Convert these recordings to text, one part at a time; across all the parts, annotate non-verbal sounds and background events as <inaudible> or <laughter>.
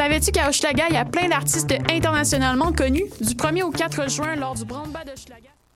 Savais-tu qu'à Hochelaga, il y a plein d'artistes internationalement connus? Du 1er au 4 juin, lors du Brandba de Hochelaga?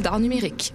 d'art numérique.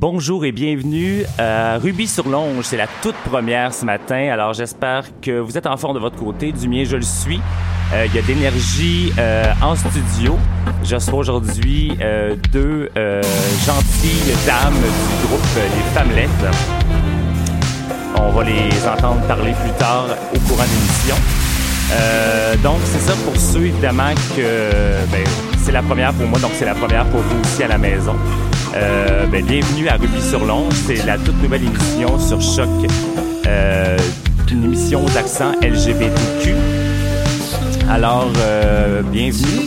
Bonjour et bienvenue à Ruby sur Longe. C'est la toute première ce matin. Alors j'espère que vous êtes en forme de votre côté. Du mien, je le suis. Euh, Il y a d'énergie euh, en studio. Je reçois aujourd'hui euh, deux gentilles dames du groupe Les Femmelettes. On va les entendre parler plus tard au courant de l'émission. Donc, c'est ça pour ceux, évidemment, que ben, c'est la première pour moi, donc c'est la première pour vous aussi à la maison. Euh, ben, bienvenue à Ruby sur Longe. C'est la toute nouvelle émission sur Choc, euh, une émission aux accents LGBTQ. Alors, euh, bienvenue.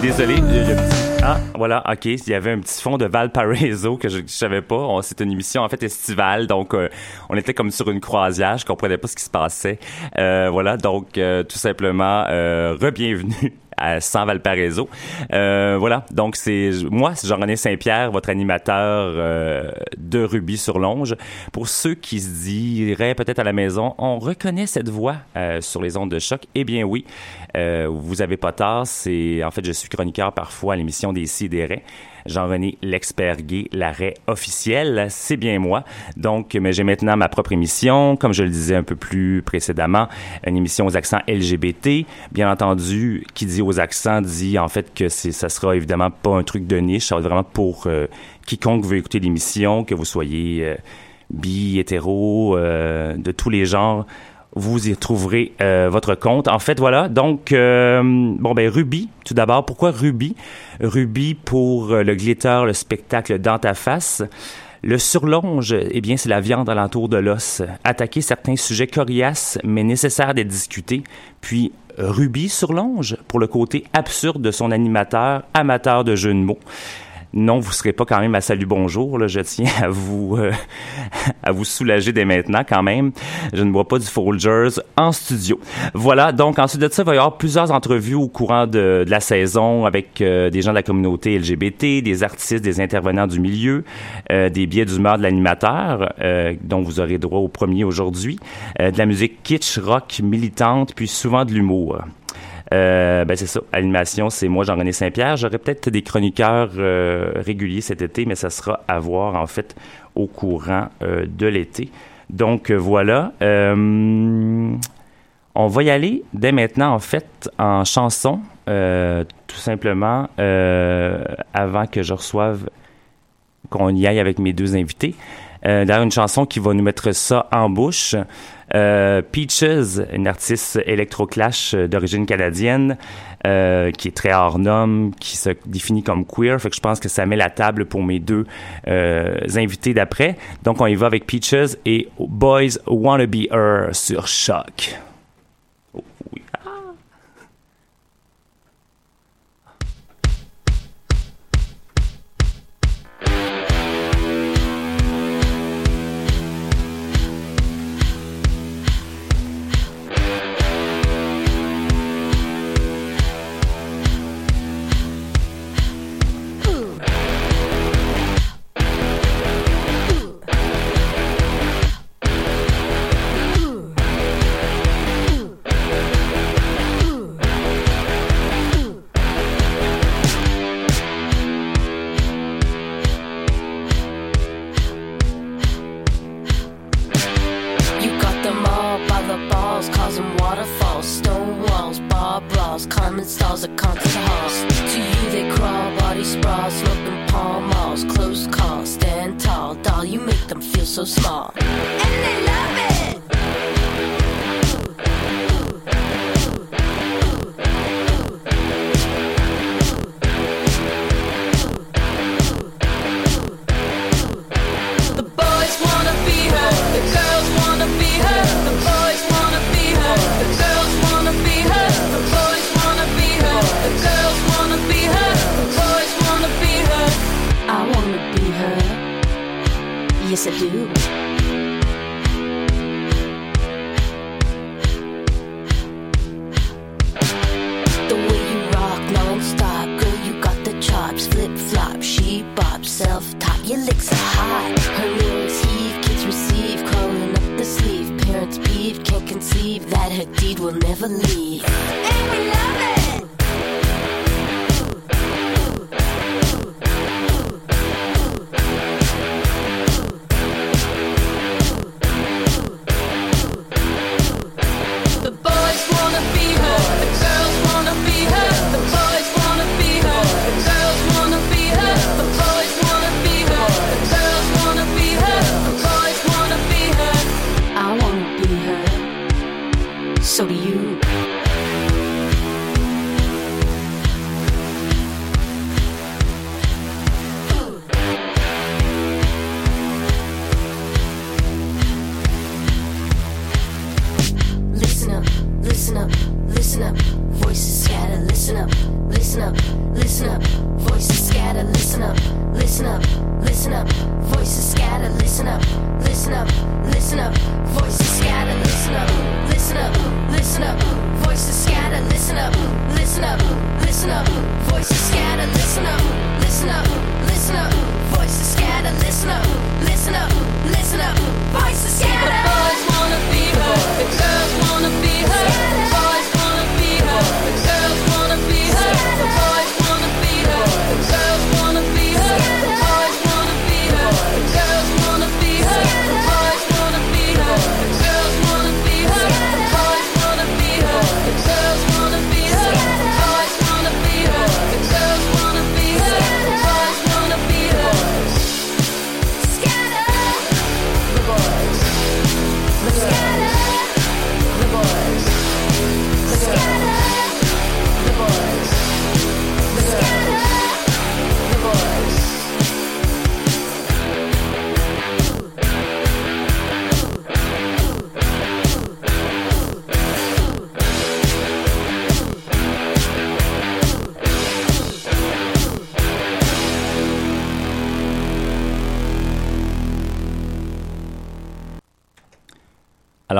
Désolé. Ah, voilà, ok. Il y avait un petit fond de Valparaiso que je, je savais pas. C'est une émission en fait estivale, donc euh, on était comme sur une croisière. Je comprenais pas ce qui se passait. Euh, voilà, donc euh, tout simplement, euh, re-bienvenue à Sans Valparaiso. Euh, voilà, donc c'est moi, c'est Jean-René Saint-Pierre, votre animateur euh, de Ruby sur Longe. Pour ceux qui se diraient peut-être à la maison, on reconnaît cette voix euh, sur les ondes de choc. Eh bien oui, euh, vous avez pas tard. C'est en fait, je suis chroniqueur parfois à l'émission des Sidérés. Jean-René l'expert gay, l'arrêt officiel, c'est bien moi. Donc, mais j'ai maintenant ma propre émission, comme je le disais un peu plus précédemment, une émission aux accents LGBT. Bien entendu, qui dit aux accents dit en fait que c'est, ça sera évidemment pas un truc de niche, ça va être vraiment pour euh, quiconque veut écouter l'émission, que vous soyez euh, bi, hétéro, euh, de tous les genres vous y trouverez euh, votre compte. En fait, voilà. Donc, euh, bon, ben, Ruby, tout d'abord. Pourquoi Ruby? Ruby pour euh, le glitter, le spectacle dans ta face. Le surlonge, eh bien, c'est la viande alentour de l'os. Attaquer certains sujets coriaces, mais nécessaires d'être discutés. Puis, Ruby surlonge pour le côté absurde de son animateur, amateur de jeux de mots non, vous serez pas quand même à salut bonjour. Là, je tiens à vous euh, <laughs> à vous soulager dès maintenant quand même. Je ne bois pas du Folgers en studio. Voilà. Donc ensuite de ça, il va y avoir plusieurs entrevues au courant de, la saison avec euh, des gens de la communauté LGBT, des artistes, des intervenants du milieu, euh, des biais d'humeur de l'animateur, euh, dont vous aurez droit au premier aujourd'hui, euh, de la musique kitsch, rock, militante, puis souvent de l'humour. Euh, ben c'est ça. Animation, c'est moi, Jean-René Saint-Pierre. J'aurai peut-être des chroniqueurs euh, réguliers cet été, mais ça sera à voir en fait au courant euh, de l'été. Donc voilà. on va y aller dès maintenant en fait en chanson, tout simplement avant que je reçoive qu'on y aille avec mes deux invités. D'ailleurs, une chanson qui va nous mettre ça en bouche. Euh, Peaches, une artiste électroclash euh, d'origine canadienne, euh, qui est très hors norme, qui se définit comme queer. Fait que je pense que ça met la table pour mes deux euh, invités d'après. Donc on y va avec Peaches et Boys Wanna Be Her sur Choc. can't conceive that her deed will never leave. And we love it.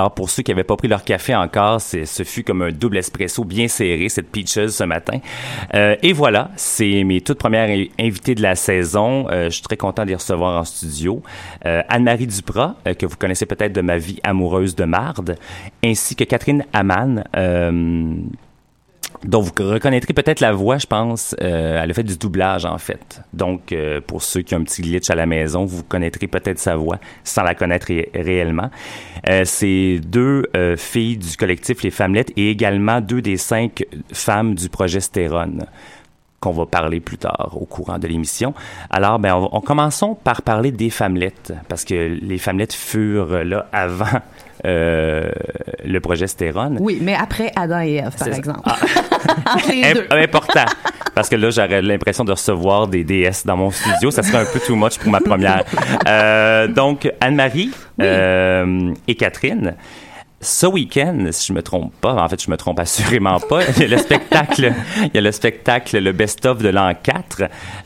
Alors, pour ceux qui n'avaient pas pris leur café encore, ce fut comme un double espresso bien serré, cette Peaches ce matin. Euh, et voilà, c'est mes toutes premières invitées de la saison. Euh, je suis très content de les recevoir en studio. Euh, Anne-Marie Duprat, que vous connaissez peut-être de ma vie amoureuse de marde, ainsi que Catherine Amann Donc, vous reconnaîtrez peut-être la voix, je pense. Euh, elle a fait du doublage, en fait. Donc, euh, pour ceux qui ont un petit glitch à la maison, vous connaîtrez peut-être sa voix sans la connaître ré- réellement. Euh, c'est deux euh, filles du collectif Les Femmelettes et également deux des cinq femmes du projet Stérone qu'on va parler plus tard au courant de l'émission. Alors, ben, on, on commençons par parler des Femmelettes, parce que les Femmelettes furent là avant euh, le projet Stérone. Oui, mais après Adam et Ève, par exemple. Ah. <laughs> important. Parce que là, j'aurais l'impression de recevoir des DS dans mon studio. Ça serait un peu too much pour ma première. <laughs> Euh, donc, Anne-Marie euh, et Catherine. Ce week-end, si je me trompe pas, en fait, je me trompe assurément pas, il y a le spectacle, il y a le spectacle, le best-of de l'an 4,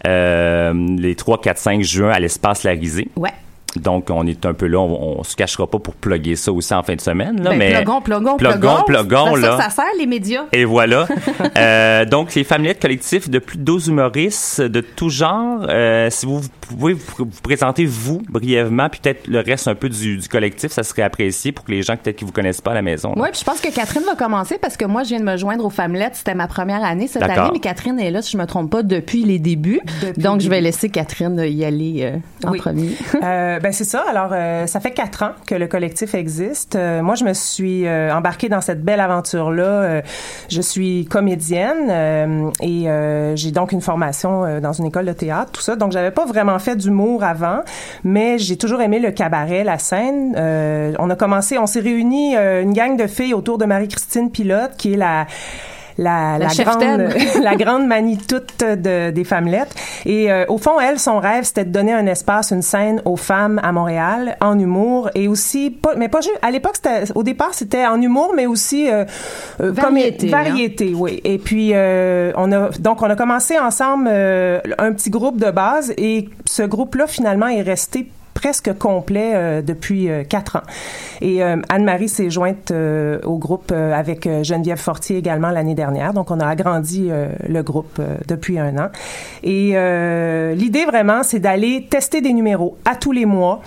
euh, les 3, 4, 5 juin à l'espace Larisée. Ouais. Donc, on est un peu là, on, on se cachera pas pour plugger ça aussi en fin de semaine. Là, Ben, mais plugons, plugons, plugons, plugons. là. ça sert, les médias. Et voilà. <laughs> Euh, donc, les Famillettes collectifs de plus de 12 humoristes de tout genre. Euh, si vous pouvez vous, vous présenter, vous, brièvement, puis peut-être le reste un peu du, du collectif, ça serait apprécié pour que les gens peut-être qui vous connaissent pas à la maison. là. Oui, puis je pense que Catherine va commencer parce que moi, je viens de me joindre aux Femmelettes. C'était ma première année cette année, mais Catherine est là, si je me trompe pas, depuis les débuts. Donc, je vais laisser Catherine y aller euh, en Oui. premier. <laughs> Ben c'est ça. Alors, euh, ça fait quatre ans que le collectif existe. Euh, moi, je me suis euh, embarquée dans cette belle aventure-là. Euh, je suis comédienne euh, et euh, j'ai donc une formation dans une école de théâtre, tout ça. Donc, j'avais pas vraiment fait d'humour avant, mais j'ai toujours aimé le cabaret, la scène. On a commencé, on s'est réunis une gang de filles autour de Marie-Christine Pilote, qui est la la, La la grande, <laughs> la grande manie toute de, des femmelettes. Et euh, au fond, elle, son rêve, c'était de donner un espace, une scène aux femmes à Montréal, en humour et aussi, pas, mais pas juste. À l'époque, au départ, c'était en humour, mais aussi euh, euh, Variété, comme hein. variété, oui. Et puis, euh, on a donc on a commencé ensemble un petit groupe de base et ce groupe-là finalement est resté presque complet euh, depuis euh, quatre ans. Et euh, Anne-Marie s'est jointe au groupe avec Geneviève Fortier également l'année dernière. Donc, on a agrandi le groupe depuis un an. Et l'idée vraiment, c'est d'aller tester des numéros à tous les mois.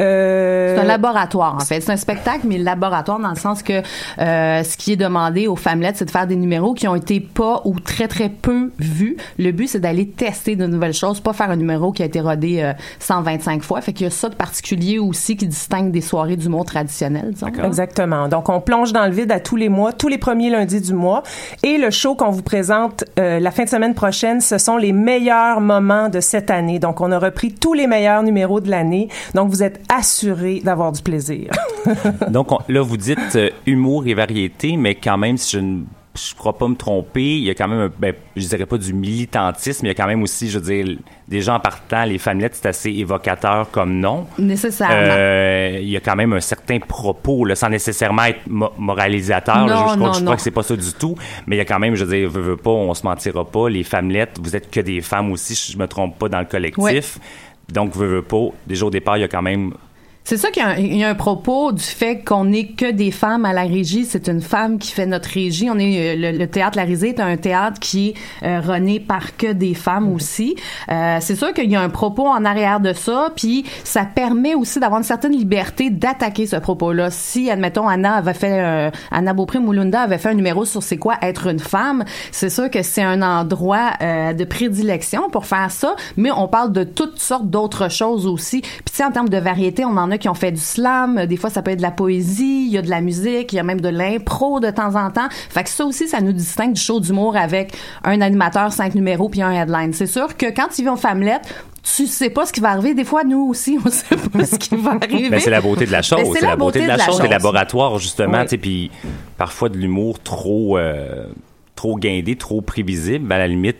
Euh, C'est un laboratoire, en fait. C'est un spectacle, mais laboratoire dans le sens que euh, ce qui est demandé aux femmelettes, c'est de faire des numéros qui ont été pas ou très, très peu vus. Le but, c'est d'aller tester de nouvelles choses, pas faire un numéro qui a été rodé euh, 125 fois. Fait qu'il y a ça de particulier aussi qui distingue des soirées d'humour traditionnelles, disons. Exactement. Donc, on plonge dans le vide à tous les mois, tous les premiers lundis du mois. Et le show qu'on vous présente euh, la fin de semaine prochaine, ce sont les meilleurs moments de cette année. Donc, on a repris tous les meilleurs numéros de l'année. Donc, vous êtes assurés d'avoir du plaisir. <laughs> Donc, on- là, vous dites euh, humour et variété, mais quand même, si je ne je crois pas me tromper, il y a quand même, un- ben, je dirais pas du militantisme, il y a quand même aussi, je veux dire, des gens partant, les femmelettes, c'est assez évocateur comme nom. Nécessairement. Euh, il y a quand même un certain propos, là, sans nécessairement être mo- moralisateur. là. Non, je, je crois, non, je crois non. que c'est pas ça du tout. Mais il y a quand même, je veux dire, veux, veux pas, on se mentira pas. Les femmelettes, vous êtes que des femmes aussi, si je me trompe pas, dans le collectif. Ouais. Donc, veux, pas. Déjà au départ, il y a quand même C'est ça qu'il y a un, il y a un propos du fait qu'on n'est que des femmes à la régie. C'est une femme qui fait notre régie. On est euh, le, le théâtre La Risée est un théâtre qui est euh, rené par que des femmes aussi. Euh, c'est sûr qu'il y a un propos en arrière de ça, puis ça permet aussi d'avoir une certaine liberté d'attaquer ce propos-là. Si admettons Anna avait fait euh, Anna Beaupré Moulunda avait fait un numéro sur c'est quoi être une femme, c'est sûr que c'est un endroit euh, de prédilection pour faire ça, mais on parle de toutes sortes d'autres choses aussi. Puis en termes de variété, on en a qui ont fait du slam, des fois ça peut être de la poésie, il y a de la musique, il y a même de l'impro de temps en temps. Fait que ça aussi ça nous distingue du show d'humour avec un animateur, cinq numéros puis un headline. C'est sûr que quand ils vont Femmelette, tu sais pas ce qui va arriver. Des fois, nous aussi, on <laughs> sait pas ce qui va arriver. Ben, c'est la beauté de la chose. C'est la, beauté de la, chose. chose. des laboratoires, justement. Oui. Puis parfois de l'humour trop, euh, trop guindé, trop prévisible. À la limite.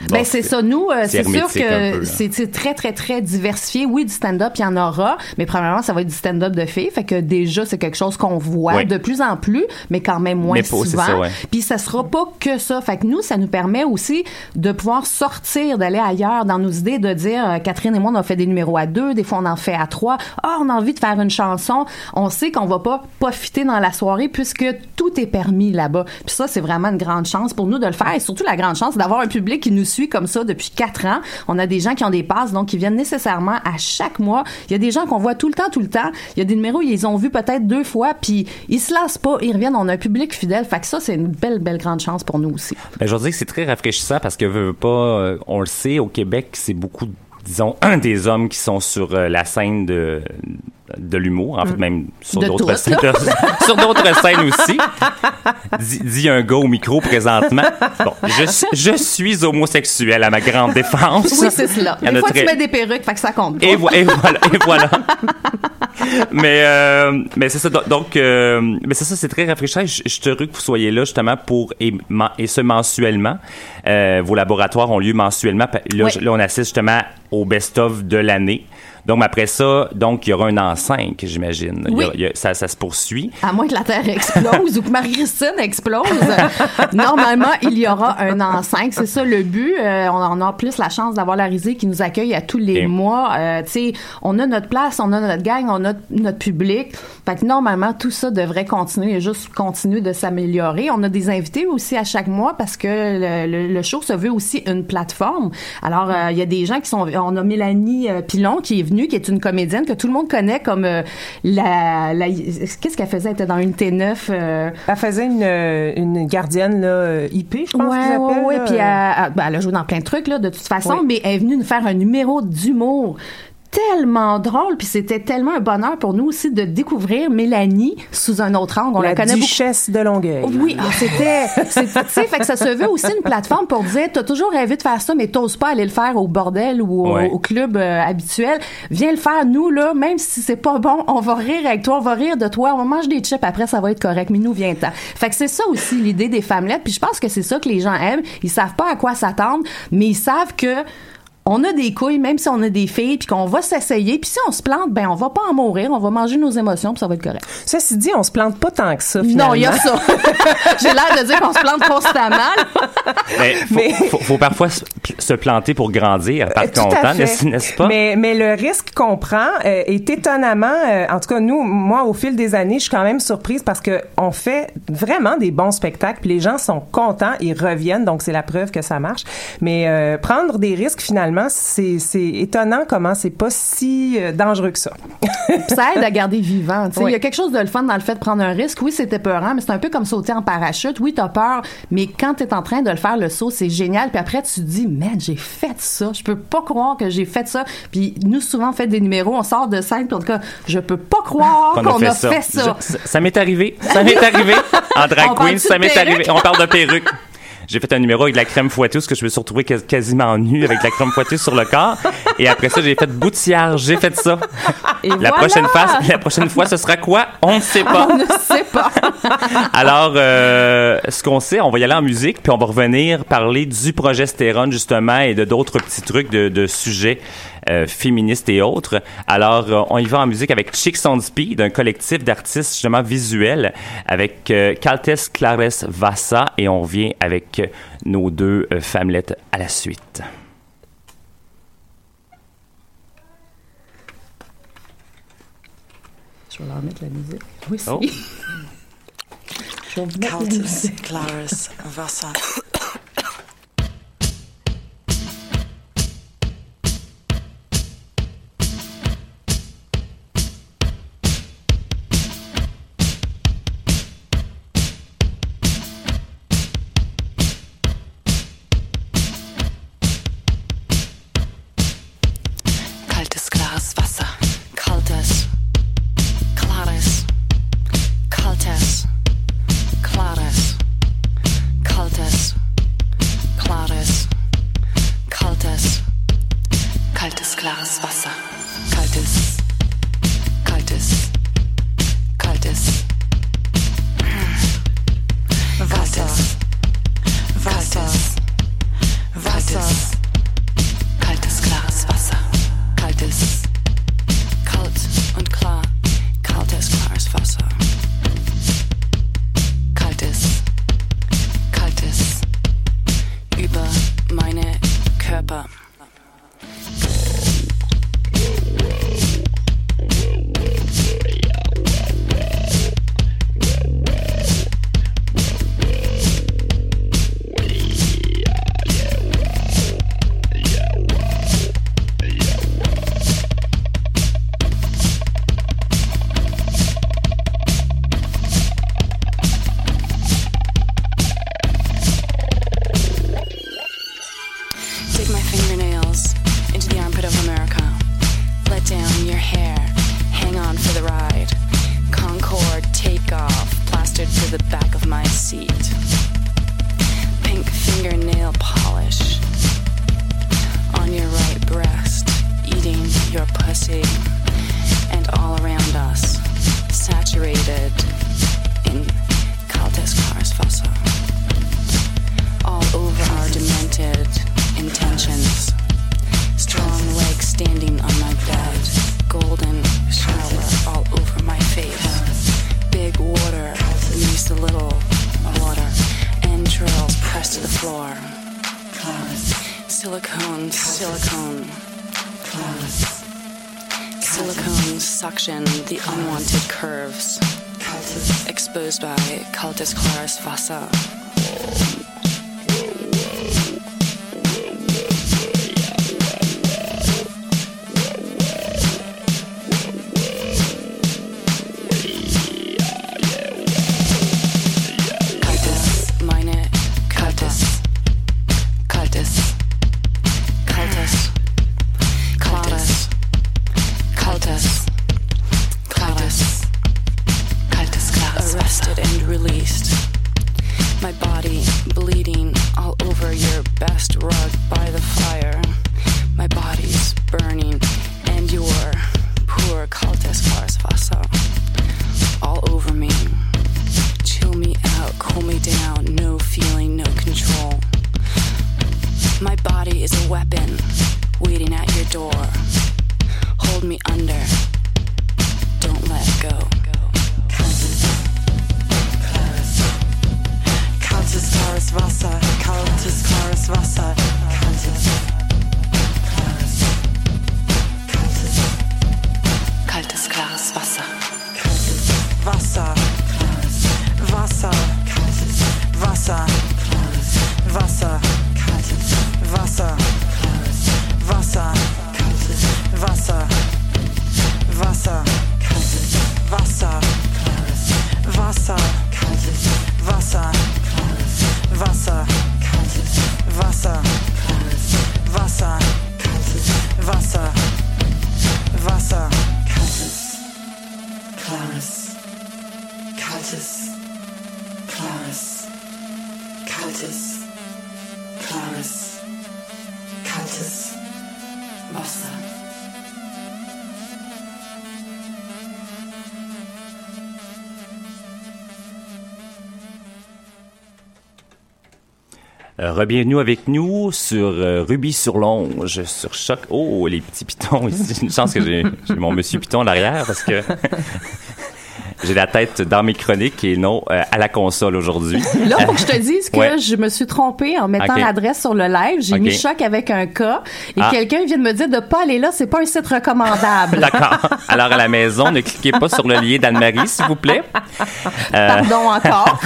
Bon, Ben c'est ça. Nous, euh, c'est sûr que c'est très très très diversifié. Oui, du stand-up, il y en aura, mais premièrement, ça va être du stand-up de filles, fait que déjà c'est quelque chose qu'on voit Oui. de plus en plus, mais quand même moins Mais souvent. ça, ouais. Puis ça sera pas que ça. Fait que nous, ça nous permet aussi de pouvoir sortir, d'aller ailleurs dans nos idées, de dire euh, Catherine et moi, on a fait des numéros à deux, des fois on en fait à trois. Ah, on a envie de faire une chanson. On sait qu'on va pas profiter dans la soirée puisque tout est permis là-bas. Puis ça, c'est vraiment une grande chance pour nous de le faire et surtout la grande chance d'avoir un public qui nous nous suit comme ça depuis quatre ans. On a des gens qui ont des passes, donc qui viennent nécessairement à chaque mois. Il y a des gens qu'on voit tout le temps, tout le temps. Il y a des numéros, ils ont vu peut-être deux fois, puis ils se lassent pas, ils reviennent. On a un public fidèle. Fait que ça, c'est une belle, belle grande chance pour nous aussi. Ben, je veux dire que c'est très rafraîchissant parce que pas, euh, on le sait, au Québec, c'est beaucoup, disons, <clears throat> des hommes qui sont sur euh, la scène de de l'humour, en fait même sur d'autres scènes, là. <laughs> sur d'autres scènes aussi. Dit, dit un gars au micro présentement. Bon, je, suis- je suis homosexuel à ma grande défense. Oui, c'est cela. Des a fois, très- tu mets des perruques, fait que ça compte. et, vo- et voilà, et voilà. mais euh, mais c'est ça. do- Donc, euh, mais c'est ça, c'est très rafraîchissant. Je, je suis heureux que vous soyez là justement pour et, et ce mensuellement. Euh, vos laboratoires ont lieu mensuellement. Oui. là, on assiste justement au best-of de l'année. Donc après ça, donc il y aura un an 5, j'imagine. Oui. ça, ça se poursuit. À moins que la Terre explose <laughs> ou que Marie-Christine explose. <laughs> Normalement, il y aura un an 5. C'est ça le but. Euh, on, on a plus la chance d'avoir la risée qui nous accueille à tous les Et- mois. Euh, tu sais, on a notre place, on a notre gang, on a notre public. Fait que normalement, tout ça devrait continuer et juste continuer de s'améliorer. On a des invités aussi à chaque mois parce que le, le- le show se veut aussi une plateforme. Alors, euh, il y a des gens qui sont... On a Mélanie Pilon qui est venue, qui est une comédienne que tout le monde connaît comme euh, la... la- Qu'est-ce qu'elle faisait? Elle était dans une T9. euh, Elle faisait une, euh, une gardienne là, IP, je pense ouais, ouais, ouais. Puis elle, elle- ben, elle a joué dans plein de trucs, là, de toute façon, mais elle est venue nous faire un numéro d'humour tellement drôle, puis c'était tellement un bonheur pour nous aussi de découvrir Mélanie sous un autre angle. On la, la connaît beaucoup. duchesse de Longueuil. Oui, ah, c'était, c'est- tu sais, fait que ça se veut aussi une plateforme pour dire, t'as toujours rêvé de faire ça, mais t'oses pas aller le faire au bordel ou au, Ouais. au club euh, habituel. Viens le faire, nous, là, même si c'est pas bon, on va rire avec toi, on va rire de toi, on va manger des chips après, ça va être correct, mais nous, viens-t'en. Fait que c'est ça aussi l'idée des femmelettes, puis je pense que c'est ça que les gens aiment. Ils savent pas à quoi s'attendre, mais ils savent que on a des couilles, même si on a des filles, puis qu'on va s'essayer, puis si on se plante, ben on va pas en mourir, on va manger nos émotions, puis ça va être correct. Ceci dit, on se plante pas tant que ça, finalement. Non, il y a ça. <laughs> J'ai l'air de dire qu'on se plante constamment. Mais faut, Mais- faut, faut parfois se, planter pour grandir, par Euh, Tout contre, à fait. n'est-ce pas? Mais, mais le risque qu'on prend euh, est étonnamment, euh, en tout cas nous, moi au fil des années, je suis quand même surprise parce que on fait vraiment des bons spectacles, puis les gens sont contents, ils reviennent, donc c'est la preuve que ça marche. Mais euh, prendre des risques finalement, c'est c'est étonnant comment c'est pas si euh, dangereux que ça. Puis <laughs> ça aide à garder vivant. tu sais. Il Oui. y a quelque chose de le fun dans le fait de prendre un risque. Oui, c'était peurant, mais c'est un peu comme sauter en parachute. Oui, t'as peur, mais quand t'es en train de le faire, le saut, c'est génial. Puis après, tu te dis, man, j'ai fait ça. Je peux pas croire que j'ai fait ça. Puis nous, souvent, on fait des numéros, on sort de scène, puis en tout cas, je peux pas croire qu'on a, fait ça. Je- ça ça m'est arrivé. Ça m'est arrivé. En drag On queen, ça m'est arrivé. On parle de perruque. J'ai fait un numéro avec de la crème fouetteuse que je me suis retrouvé quas- quasiment nu avec de la crème fouetteuse sur le corps. Et après ça, j'ai fait boutillard. J'ai fait ça. Et La voilà! prochaine fois, la prochaine fois, ce sera quoi? On ne sait pas. On ne sait pas. Alors, euh, ce qu'on sait, on va y aller en musique, puis on va revenir parler du progestérone, justement, et de d'autres petits trucs de, de sujets euh, féministes et autres. Alors, euh, on y va en musique avec Chicks on Speed, un collectif d'artistes, justement, visuels, avec euh, Caltes Clares Vassa, et on revient avec euh, nos deux euh, femmelettes à la suite. Je vais leur mettre la musique. Oui, si. <laughs> Oh. La Countess musique. Clarice Vassa. <laughs> The unwanted curves. Exposed by Cultus Claris Vasa. Euh, Rebienvenue avec nous sur euh, Ruby sur Longe, sur Choc. Oh, les petits pitons ici. Une chance que j'ai mon monsieur piton derrière parce que <laughs> j'ai la tête dans mes chroniques et non euh, à la console aujourd'hui. <laughs> Là, faut que je te dise que Ouais. je me suis trompée en mettant l'adresse sur le live. J'ai Ok. mis choc avec un K et Ah. quelqu'un vient de me dire de pas aller là, c'est pas un site recommandable. <laughs> D'accord. Alors à la maison, ne cliquez pas sur le lien d'Anne-Marie, s'il vous plaît. Euh, Pardon encore.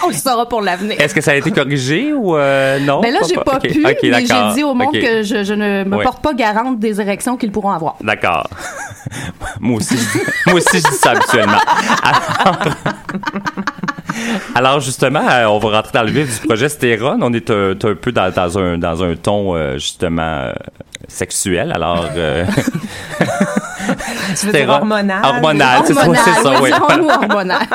<laughs> On le saura pour l'avenir. Est-ce que ça a été corrigé ou euh, non? Ben là, j'ai pas pu, mais j'ai dit au monde que je, je ne me porte pas garante des érections qu'ils pourront avoir. D'accord. <laughs> moi aussi, moi aussi, je dis ça habituellement. Alors, <laughs> alors, justement, euh, on va rentrer dans le vif du projet Stéron. On est un, un peu dans, dans un, dans un ton, euh, justement, euh, sexuel. Alors, euh, Tu veux dire hormonal? Hormonal, c'est ça, Hormonal, c'est ça, oui, hormonal. <laughs>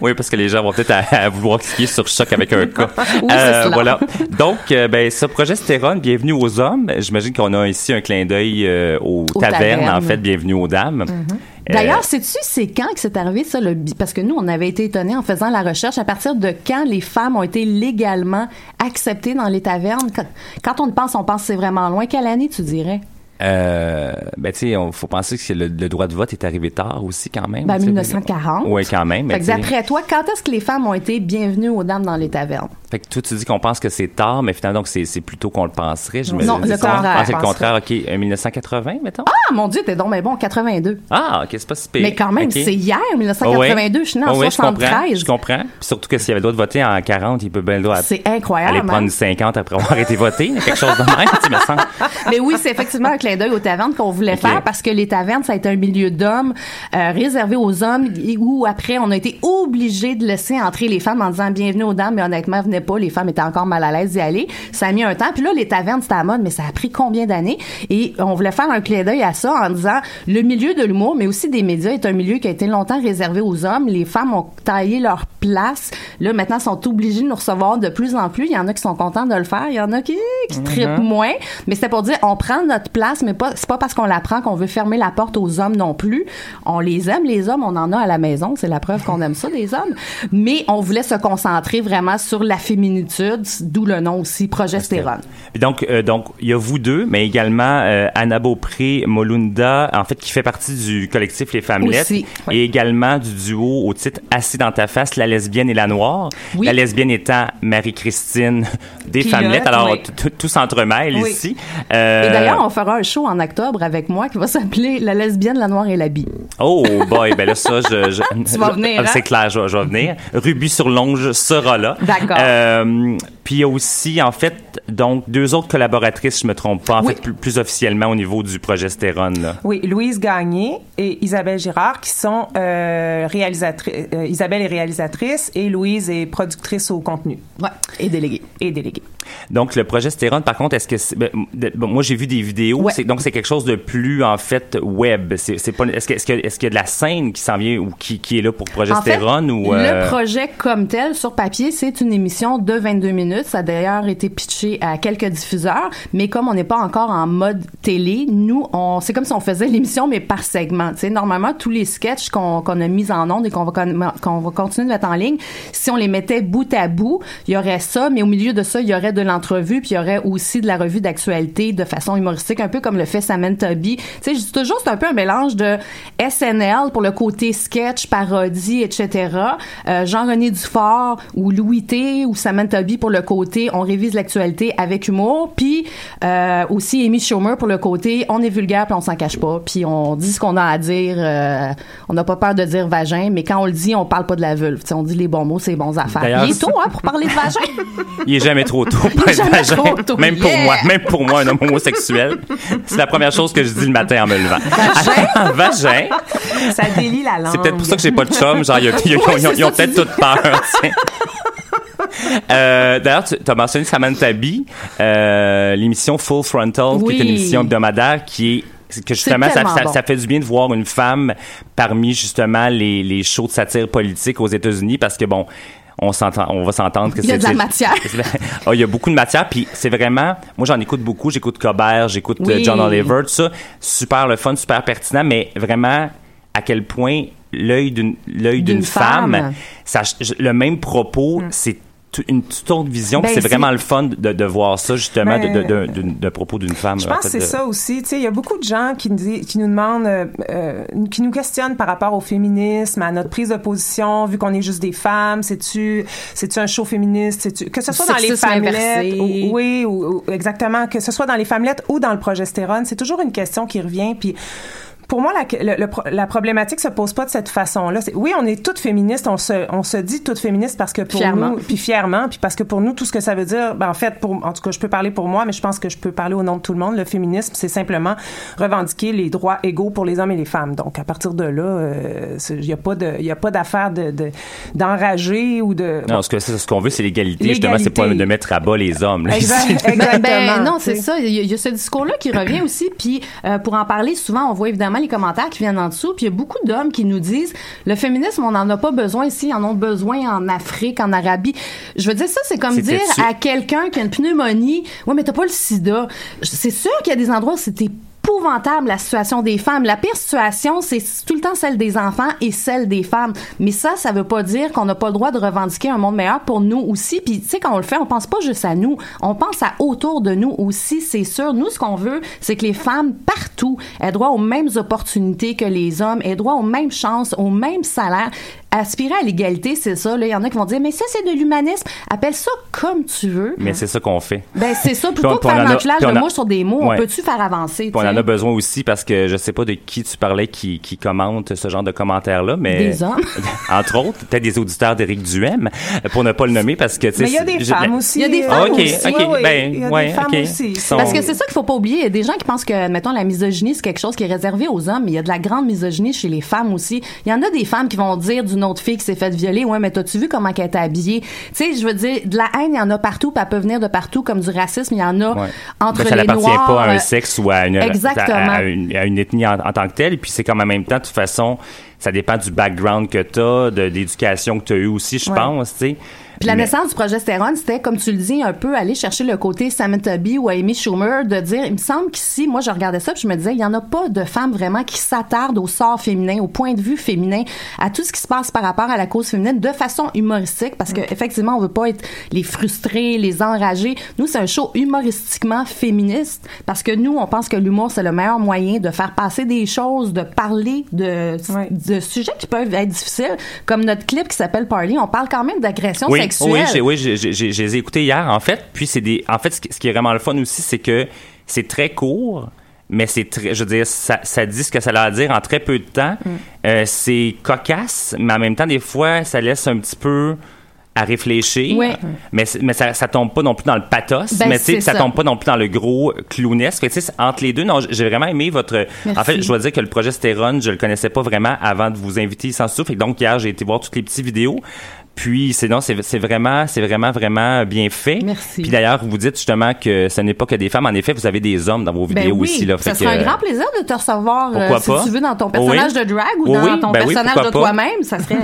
Oui, parce que les gens vont peut-être à, à vouloir cliquer sur choc avec un cas. <laughs> Oui, cela. Voilà. Donc, euh, ben, ce projet Stérone, bienvenue aux hommes. J'imagine qu'on a ici un clin d'œil euh, aux, Aux tavernes, tavernes. en fait, bienvenue aux dames. Euh, D'ailleurs, sais-tu c'est quand que c'est arrivé ça le bi- parce que nous on avait été étonnés en faisant la recherche à partir de quand les femmes ont été légalement acceptées dans les tavernes? Quand, quand on pense, on pense que c'est vraiment loin. Quelle année tu dirais? Euh, ben, tu sais, il faut penser que le, le droit de vote est arrivé tard aussi, quand même. Ben, tu sais. 1940. Oui, quand même. Fait que d'après toi, quand est-ce que les femmes ont été bienvenues aux dames dans les tavernes? Fait que toi, tu dis qu'on pense que c'est tard, mais finalement, donc, c'est plutôt qu'on le penserait. j'imagine, Non, le contraire. Ah, c'est le Je contraire, OK. Euh, 1980, mettons? Ah mon Dieu, t'es donc mais bon, 82. Ah, OK, c'est pas si pire. Mais quand même, c'est hier, Ah 1982. Je suis en ouais, je comprends, 73. Je comprends. Puis surtout que s'il y avait le droit de voter en 40, il peut bien le droit C'est incroyable. aller prendre hein? une 50 après avoir <laughs> été voté, quelque chose de même, tu me semble. Mais oui, c'est effectivement avec clin d'œil aux tavernes qu'on voulait faire parce que les tavernes, ça a été un milieu d'hommes euh, réservé aux hommes où après on a été obligé de laisser entrer les femmes en disant bienvenue aux dames, mais honnêtement venez pas, les femmes étaient encore mal à l'aise d'y aller. Ça a mis un temps. Puis là, les tavernes c'était à mode, mais ça a pris combien d'années? Et on voulait faire un clin d'œil à ça en disant le milieu de l'humour, mais aussi des médias est un milieu qui a été longtemps réservé aux hommes. Les femmes ont taillé leur place. Là maintenant sont obligées de nous recevoir de plus en plus. Il y en a qui sont contents de le faire, il y en a qui qui trippent moins. Mais c'était pour dire on prend notre place, mais pas c'est pas parce qu'on la prend qu'on veut fermer la porte aux hommes non plus. On les aime les hommes, on en a à la maison, c'est la preuve qu'on aime ça des hommes. Mais on voulait se concentrer vraiment sur la féminitude, d'où le nom aussi progestérone. Donc, euh, donc, il y a vous deux, mais également euh, Anna Beaupré, Molunda, en fait, qui fait partie du collectif Les Femmelettes, Aussi, oui. et également du duo au titre Assis dans ta face, la lesbienne et la noire. Oui. La lesbienne étant Marie-Christine <laughs> des Pilote, Femmelettes. Alors, oui. tout- s'entremêle ici. Euh, Et d'ailleurs, on fera un show en octobre avec moi qui va s'appeler La lesbienne, la noire et la bi. Oh boy, ben là ça, je, je <laughs> Tu vas venir, hein? C'est clair, je, vais- je vais venir. Ruby sur Longe sera là. D'accord. Euh, puis il y a aussi en fait donc deux autres collaboratrices, je me trompe pas, en Oui. fait plus, plus officiellement au niveau du progestérone là. Oui, Louise Gagné et Isabelle Girard qui sont euh, réalisatrices. euh, Isabelle est réalisatrice et Louise est productrice au contenu. Ouais, et déléguée. Et déléguée. Donc le progestérone, par contre, est-ce que c'est- ben, bon, moi j'ai vu des vidéos, Ouais. donc c'est quelque chose de plus en fait web. Est-ce que est-ce qu'il y a de la scène qui s'en vient ou qui, qui est là pour progestérone En fait, ou euh, Le projet comme tel, sur papier, c'est une émission de 22 minutes. Ça a d'ailleurs été pitché à quelques diffuseurs, mais comme on n'est pas encore en mode télé, nous, on, c'est comme si on faisait l'émission, mais par segment. Tu sais, normalement, tous les sketchs qu'on, qu'on a mis en ondes et qu'on va, qu'on va continuer de mettre en ligne, si on les mettait bout à bout, il y aurait ça, mais au milieu de ça, il y aurait de l'entrevue, puis il y aurait aussi de la revue d'actualité de façon humoristique, un peu comme le fait Samantha Bee. Tu sais, je dis toujours, c'est un peu un mélange de SNL pour le côté sketch, parodie, etc. Euh, Jean-René Dufort ou Louis T ou Samantha Bee pour le côté on révise l'actualité avec humour, puis euh, aussi Amy Schumer pour le côté on est vulgaire puis on s'en cache pas, puis on dit ce qu'on a à dire, euh, on n'a pas peur de dire vagin, mais quand on le dit, on parle pas de la vulve, Tu sais, on dit les bons mots, c'est les bons affaires. Il est tôt hein, pour parler de vagin. <laughs> Il est jamais trop tôt pour est être vagin. Même pour yeah. moi, même pour moi, un homme homosexuel. C'est la première chose que je dis le matin en me levant. Vagin? <laughs> vagin? Ça délie la langue. C'est peut-être pour ça que j'ai pas de chum. Genre, ils, ont- peut-être toute peur. Euh, D'ailleurs, tu as mentionné Samantha Bee, euh, l'émission Full Frontal, qui est une émission hebdomadaire qui est que justement ça fait du bien de voir une femme parmi justement les, les shows de satire politique aux États-Unis parce que bon on s'entend on va s'entendre que Il y a c'est de la c'est- matière. <laughs> Ah, il y a beaucoup de matière, puis c'est vraiment, moi j'en écoute beaucoup, j'écoute Colbert, j'écoute euh, Oui. John Oliver, tout ça, super le fun, super pertinent, mais vraiment à quel point l'œil d'une l'œil d'une D'une femme, femme. ça, le même propos, c'est tout- une toute autre vision, puis Ben, c'est vraiment le fun de, de voir ça justement Ben, de, de, de, de- de propos d'une femme. Je en pense que c'est de- ça aussi. Tu sais, il y a beaucoup de gens qui nous, disent- qui nous demandent, euh, euh, qui nous questionnent par rapport au féminisme, à notre prise de position, vu qu'on est juste des femmes. C'est-tu, c'est-tu un show féministe? C'est-tu, que ce soit dans les inversé. ou, oui, ou, ou- exactement, que ce soit dans les femmes ou dans le progestérone, c'est toujours une question qui revient. Puis pour moi, la, le- le la problématique se pose pas de cette façon-là. C'est- Oui, on est toutes féministes, on se, on se dit toutes féministes parce que pour Fièrement. nous, puis fièrement, puis parce que pour nous, tout ce que ça veut dire, ben, en fait, pour, en tout cas, je peux parler pour moi, mais je pense que je peux parler au nom de tout le monde. Le féminisme, c'est simplement revendiquer les droits égaux pour les hommes et les femmes. Donc, à partir de là, euh, il n'y a pas de, il y a pas d'affaire de, de- d'enrager ou de. Non, ce que ce qu'on veut, c'est l'égalité. Justement, c'est pas de mettre à bas les hommes. là, ici. Ben, exactement. ben, non, c'est ça. Il y, a- il y a ce discours-là qui revient aussi. Puis euh, pour en parler, souvent, on voit évidemment les commentaires qui viennent en dessous. Puis il y a beaucoup d'hommes qui nous disent le féminisme, on n'en a pas besoin ici. Ils en ont besoin en Afrique, en Arabie. Je veux dire, ça, c'est comme dire à quelqu'un qui a une pneumonie Ouais, mais t'as pas le sida. C'est sûr qu'il y a des endroits où c'était épouvantable la situation des femmes. La pire situation, c'est tout le temps celle des enfants et celle des femmes. Mais ça, ça veut pas dire qu'on n'a pas le droit de revendiquer un monde meilleur pour nous aussi. Puis tu sais, quand on le fait, on pense pas juste à nous. On pense à autour de nous aussi, c'est sûr. Nous, ce qu'on veut, c'est que les femmes partout aient droit aux mêmes opportunités que les hommes, aient droit aux mêmes chances, aux mêmes salaires aspirer à l'égalité, c'est ça. Là, il y en a qui vont dire, mais ça, c'est de l'humanisme. Appelle ça comme tu veux. Mais c'est ça qu'on fait. Ben, c'est ça. Plutôt que faire on de mots sur des mots, Ouais. on peut-tu faire avancer? On en a besoin aussi parce que je sais pas de qui tu parlais qui, qui commente ce genre de commentaires-là, mais. Des hommes. <laughs> Entre autres, peut-être des auditeurs d'Éric Duhem, pour ne pas le nommer parce que, tu sais. Mais il y a des femmes aussi. Il y a des Ah, femmes ok, aussi. ok, oui, ben, il y a ouais, des femmes ok. aussi. Parce que c'est ça qu'il faut pas oublier. Il y a des gens qui pensent que, mettons, la misogynie, c'est quelque chose qui est réservé aux hommes, mais il y a de la grande misogynie chez les femmes aussi. Il y en a des femmes qui vont dire d'une autre fille qui s'est faite violer, ouais, mais t'as-tu vu comment qu'elle était habillée? Tu sais, je veux dire, de la haine, il y en a partout, puis elle peut venir de partout, comme du racisme, il y en a Ouais. entre Ben, ça les n'appartient noirs. pas à un euh, sexe ou à une, Exactement. à, à une, à une ethnie en, en tant que telle. Puis c'est comme en même temps, de toute façon, ça dépend du background que tu as, de l'éducation que tu as eu aussi, je Ouais. pense, tu sais. Puis la Mais- naissance du progestérone, c'était, comme tu le dis, un peu aller chercher le côté Samantha Bee ou Amy Schumer, de dire, il me semble qu'ici, moi, je regardais ça, puis je me disais, il y en a pas de femmes vraiment qui s'attardent au sort féminin, au point de vue féminin, à tout ce qui se passe par rapport à la cause féminine de façon humoristique, parce que effectivement, on veut pas être les frustrés, les enragés. Nous, c'est un show humoristiquement féministe, parce que nous, on pense que l'humour, c'est le meilleur moyen de faire passer des choses, de parler de, de sujets qui peuvent être difficiles, comme notre clip qui s'appelle Party. On parle quand même d'agression oui, Oui, j'ai, oui, j'ai, j'ai, j'ai- je les ai écoutés hier, en fait. Puis c'est des, en fait, ce qui, est vraiment le fun aussi, c'est que c'est très court, mais c'est très, je veux dire, ça, ça dit ce que ça a à dire en très peu de temps. Mm. Euh, c'est cocasse, mais en même temps, des fois, ça laisse un petit peu à réfléchir. Ouais. Mais, mais ça, ça tombe pas non plus dans le pathos, Ben, mais ça, ça. tombe pas non plus dans le gros clownesque. Fait entre les deux, non, j'ai vraiment aimé votre. Merci. En fait, je dois dire que le progestérone, je le connaissais pas vraiment avant de vous inviter sans souffle. Que donc hier, j'ai été voir toutes les petites vidéos. Puis c'est non, c'est vraiment, c'est vraiment, vraiment bien fait. Merci. Puis d'ailleurs, vous dites justement que ce n'est pas que des femmes. En effet, vous avez des hommes dans vos Ben vidéos oui, aussi. Là, ça Fait serait que- un grand plaisir de te recevoir, euh, si pas? tu veux, dans ton personnage Oui. de drag ou dans oui. ton Ben personnage de toi-même. Ça serait.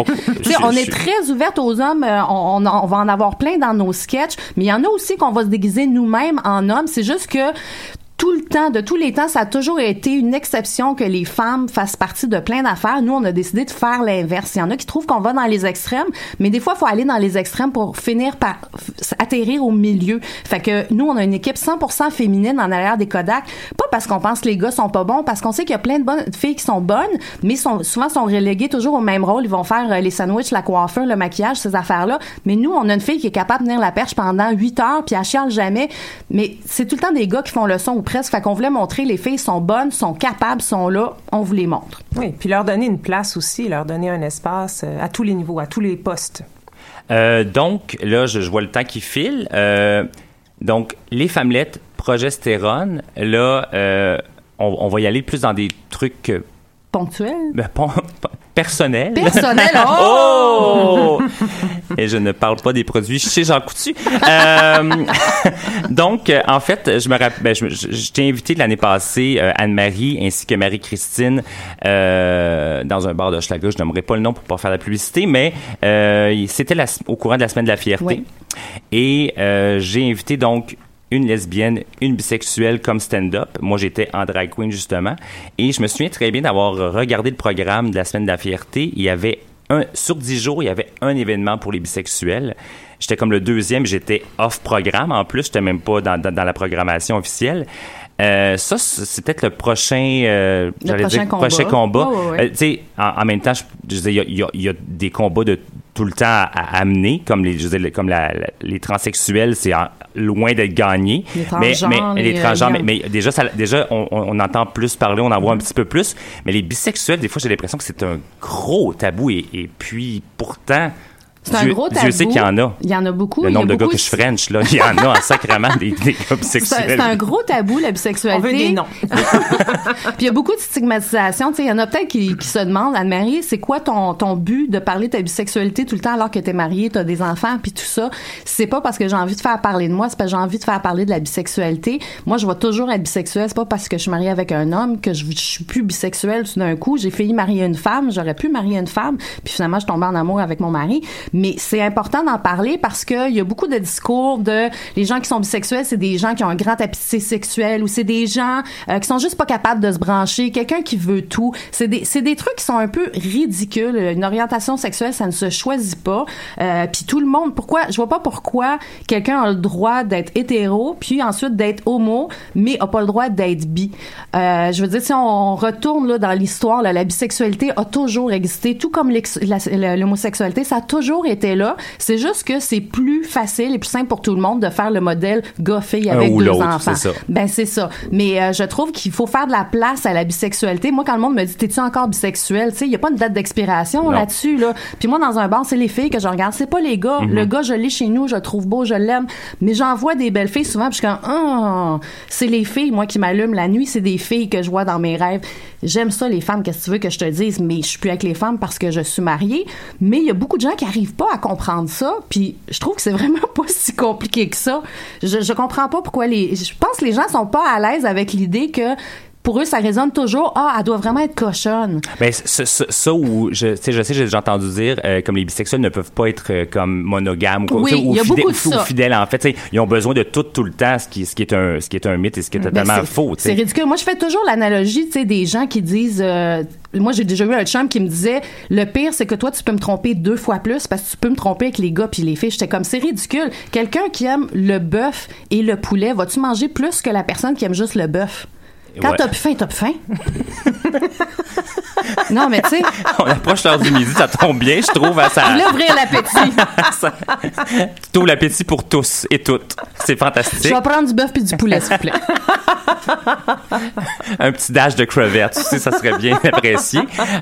On est très ouverte aux hommes. euh, On, on, on va en avoir plein dans nos sketchs, mais il y en a aussi qu'on va se déguiser nous-mêmes en hommes. C'est juste que tout le temps, de tous les temps, ça a toujours été une exception que les femmes fassent partie de plein d'affaires. Nous, on a décidé de faire l'inverse. Il y en a qui trouvent qu'on va dans les extrêmes, mais des fois, il faut aller dans les extrêmes pour finir par atterrir au milieu. Fait que nous, on a une équipe 100% féminine en arrière des Kodak. Pas parce qu'on pense que les gars sont pas bons, parce qu'on sait qu'il y a plein de bonnes filles qui sont bonnes, mais souvent sont reléguées toujours au même rôle. Ils vont faire euh, les sandwichs, la coiffure, le maquillage, ces affaires-là. Mais nous, on a une fille qui est capable de tenir la perche pendant 8 heures, puis elle chiale jamais. Mais c'est tout le temps des gars qui font le son presque. Fait qu'on voulait montrer les filles sont bonnes, sont capables, sont là. On vous les montre. Oui, puis leur donner une place aussi, leur donner un espace euh, à tous les niveaux, à tous les postes. Euh, donc, là, je, je vois le temps qui file. Euh, donc, les femmelettes, progestérone, là, euh, on, on va y aller plus dans des trucs euh, Ponctuel. <laughs> ben, pon- personnels. Personnel, <laughs> oh! Et je ne parle pas des produits chez Jean Coutu. Euh, <laughs> donc, euh, en fait, je me rappelle, ben, je, je- je t'ai invité l'année passée, euh, Anne-Marie ainsi que Marie-Christine, euh, dans un bar de Schlager. Je n'aimerais pas le nom pour pas faire la publicité, mais c'était au courant de la semaine de la fierté. Oui. Et j'ai invité donc une lesbienne, une bisexuelle comme stand-up. Moi, j'étais en drag queen, justement. Et je me souviens très bien d'avoir regardé le programme de la semaine de la fierté. Il y avait un, sur dix jours, il y avait un événement pour les bisexuels. J'étais comme le deuxième, j'étais off-programme en plus, j'étais même pas dans, dans, dans la programmation officielle. Euh, ça, c'est peut-être le prochain, euh, Le prochain dire, combat. prochain combat. Ouais, ouais, ouais. Euh, tu sais, en, en même temps, je, il y a, y y des combats de tout le temps à, à amener, comme les, je comme la, la- les transsexuels, c'est loin d'être gagné. Les mais, les les, transgenres, euh, mais, mais déjà, ça, déjà, on, on- on entend plus parler, on en voit un petit peu plus. Mais les bisexuels, des fois, j'ai l'impression que c'est un gros tabou. Et, et puis, pourtant, C'est un Dieu, gros tabou. Dieu sait qu'il y en a. Il y en a beaucoup. Le nombre de gars que je French, là, il y en a en sacrement des, des gars C'est un- bisexuels. c'est un gros tabou, la bisexualité. On veut des noms. <laughs> Puis il y a beaucoup de stigmatisation. Tu sais, il y en a peut-être qui, qui se demandent, Anne-Marie, c'est quoi ton, ton but de parler de ta bisexualité tout le temps alors que t'es mariée, t'as des enfants, puis tout ça? C'est pas parce que j'ai envie de faire parler de moi, c'est parce que j'ai envie de faire parler de la bisexualité. Moi, je vais toujours être bisexuelle. C'est pas parce que je suis mariée avec un homme que je, je suis plus bisexuelle tout d'un coup. J'ai failli marier une femme, j'aurais pu marier une femme, puis finalement, je tombais en amour avec mon mari. Mais c'est important d'en parler parce que il y a beaucoup de discours de les gens qui sont bisexuels, c'est des gens qui ont un grand appétit sexuel ou c'est des gens euh, qui sont juste pas capables de se brancher, quelqu'un qui veut tout. C'est des c'est des trucs qui sont un peu ridicules. Une orientation sexuelle, ça ne se choisit pas. Euh, puis tout le monde, pourquoi je vois pas pourquoi quelqu'un a le droit d'être hétéro puis ensuite d'être homo, mais a pas le droit d'être bi. Euh, je veux dire si on retourne là dans l'histoire, la bisexualité a toujours existé, tout comme l'homosexualité, ça a toujours été là. C'est juste que c'est plus facile et plus simple pour tout le monde de faire le modèle gars-fille avec ou deux enfants. c'est ça. Ben c'est ça. Mais euh, je trouve qu'il faut faire de la place à la bisexualité. Moi, quand le monde me dit t'es-tu encore bisexuel, tu sais, il y a pas une date d'expiration là-dessus là. Puis moi, dans un bar, c'est les filles que je regarde, c'est pas les gars. Mhm. Le gars, je l'ai chez nous, je le trouve beau, je l'aime. Mais j'en vois des belles filles souvent, puis je suis comme ah, c'est les filles, moi qui m'allument la nuit, c'est des filles que je vois dans mes rêves. J'aime ça les femmes, qu'est-ce que tu veux que je te dise, mais je suis plus avec les femmes parce que je suis mariée. Mais il y a beaucoup de gens qui arrivent pas à comprendre ça, puis je trouve que c'est <laughs> vraiment pas si compliqué que ça. Je, je comprends pas pourquoi les. Je pense que les gens sont pas à l'aise avec l'idée que pour eux, ça résonne toujours. Ah, elle doit vraiment être cochonne. Ben, ça, où, je, tu sais, je sais, j'ai déjà entendu dire, euh, comme les bisexuels ne peuvent pas être euh, comme monogames ou, Oui, ou il y a fidèles- beaucoup de ou ça. fidèles. En fait, ils ont besoin de tout, tout le temps, ce qui, ce qui est un, ce qui est un mythe et ce qui est Ben, totalement faux, C'est ridicule. Moi, je fais toujours l'analogie, tu sais, des gens qui disent. euh, moi, j'ai déjà eu un chum qui me disait le pire, c'est que toi, tu peux me tromper deux fois plus parce que tu peux me tromper avec les gars puis les filles. J'étais comme c'est ridicule. Quelqu'un qui aime le bœuf et le poulet, vas-tu manger plus que la personne qui aime juste le bœuf? Quand Ouais. t'as plus faim, t'as plus faim. <laughs> non, mais tu sais, <laughs> On approche l'heure du midi, ça tombe bien, je trouve, à ça. il a ouvrir l'appétit. ça- Tu ouvres l'appétit pour tous et toutes. C'est Je fantastique. vais prendre du bœuf puis du poulet, s'il vous plaît. un petit dash de crevettes, tu sais, ça serait bien <laughs> apprécié.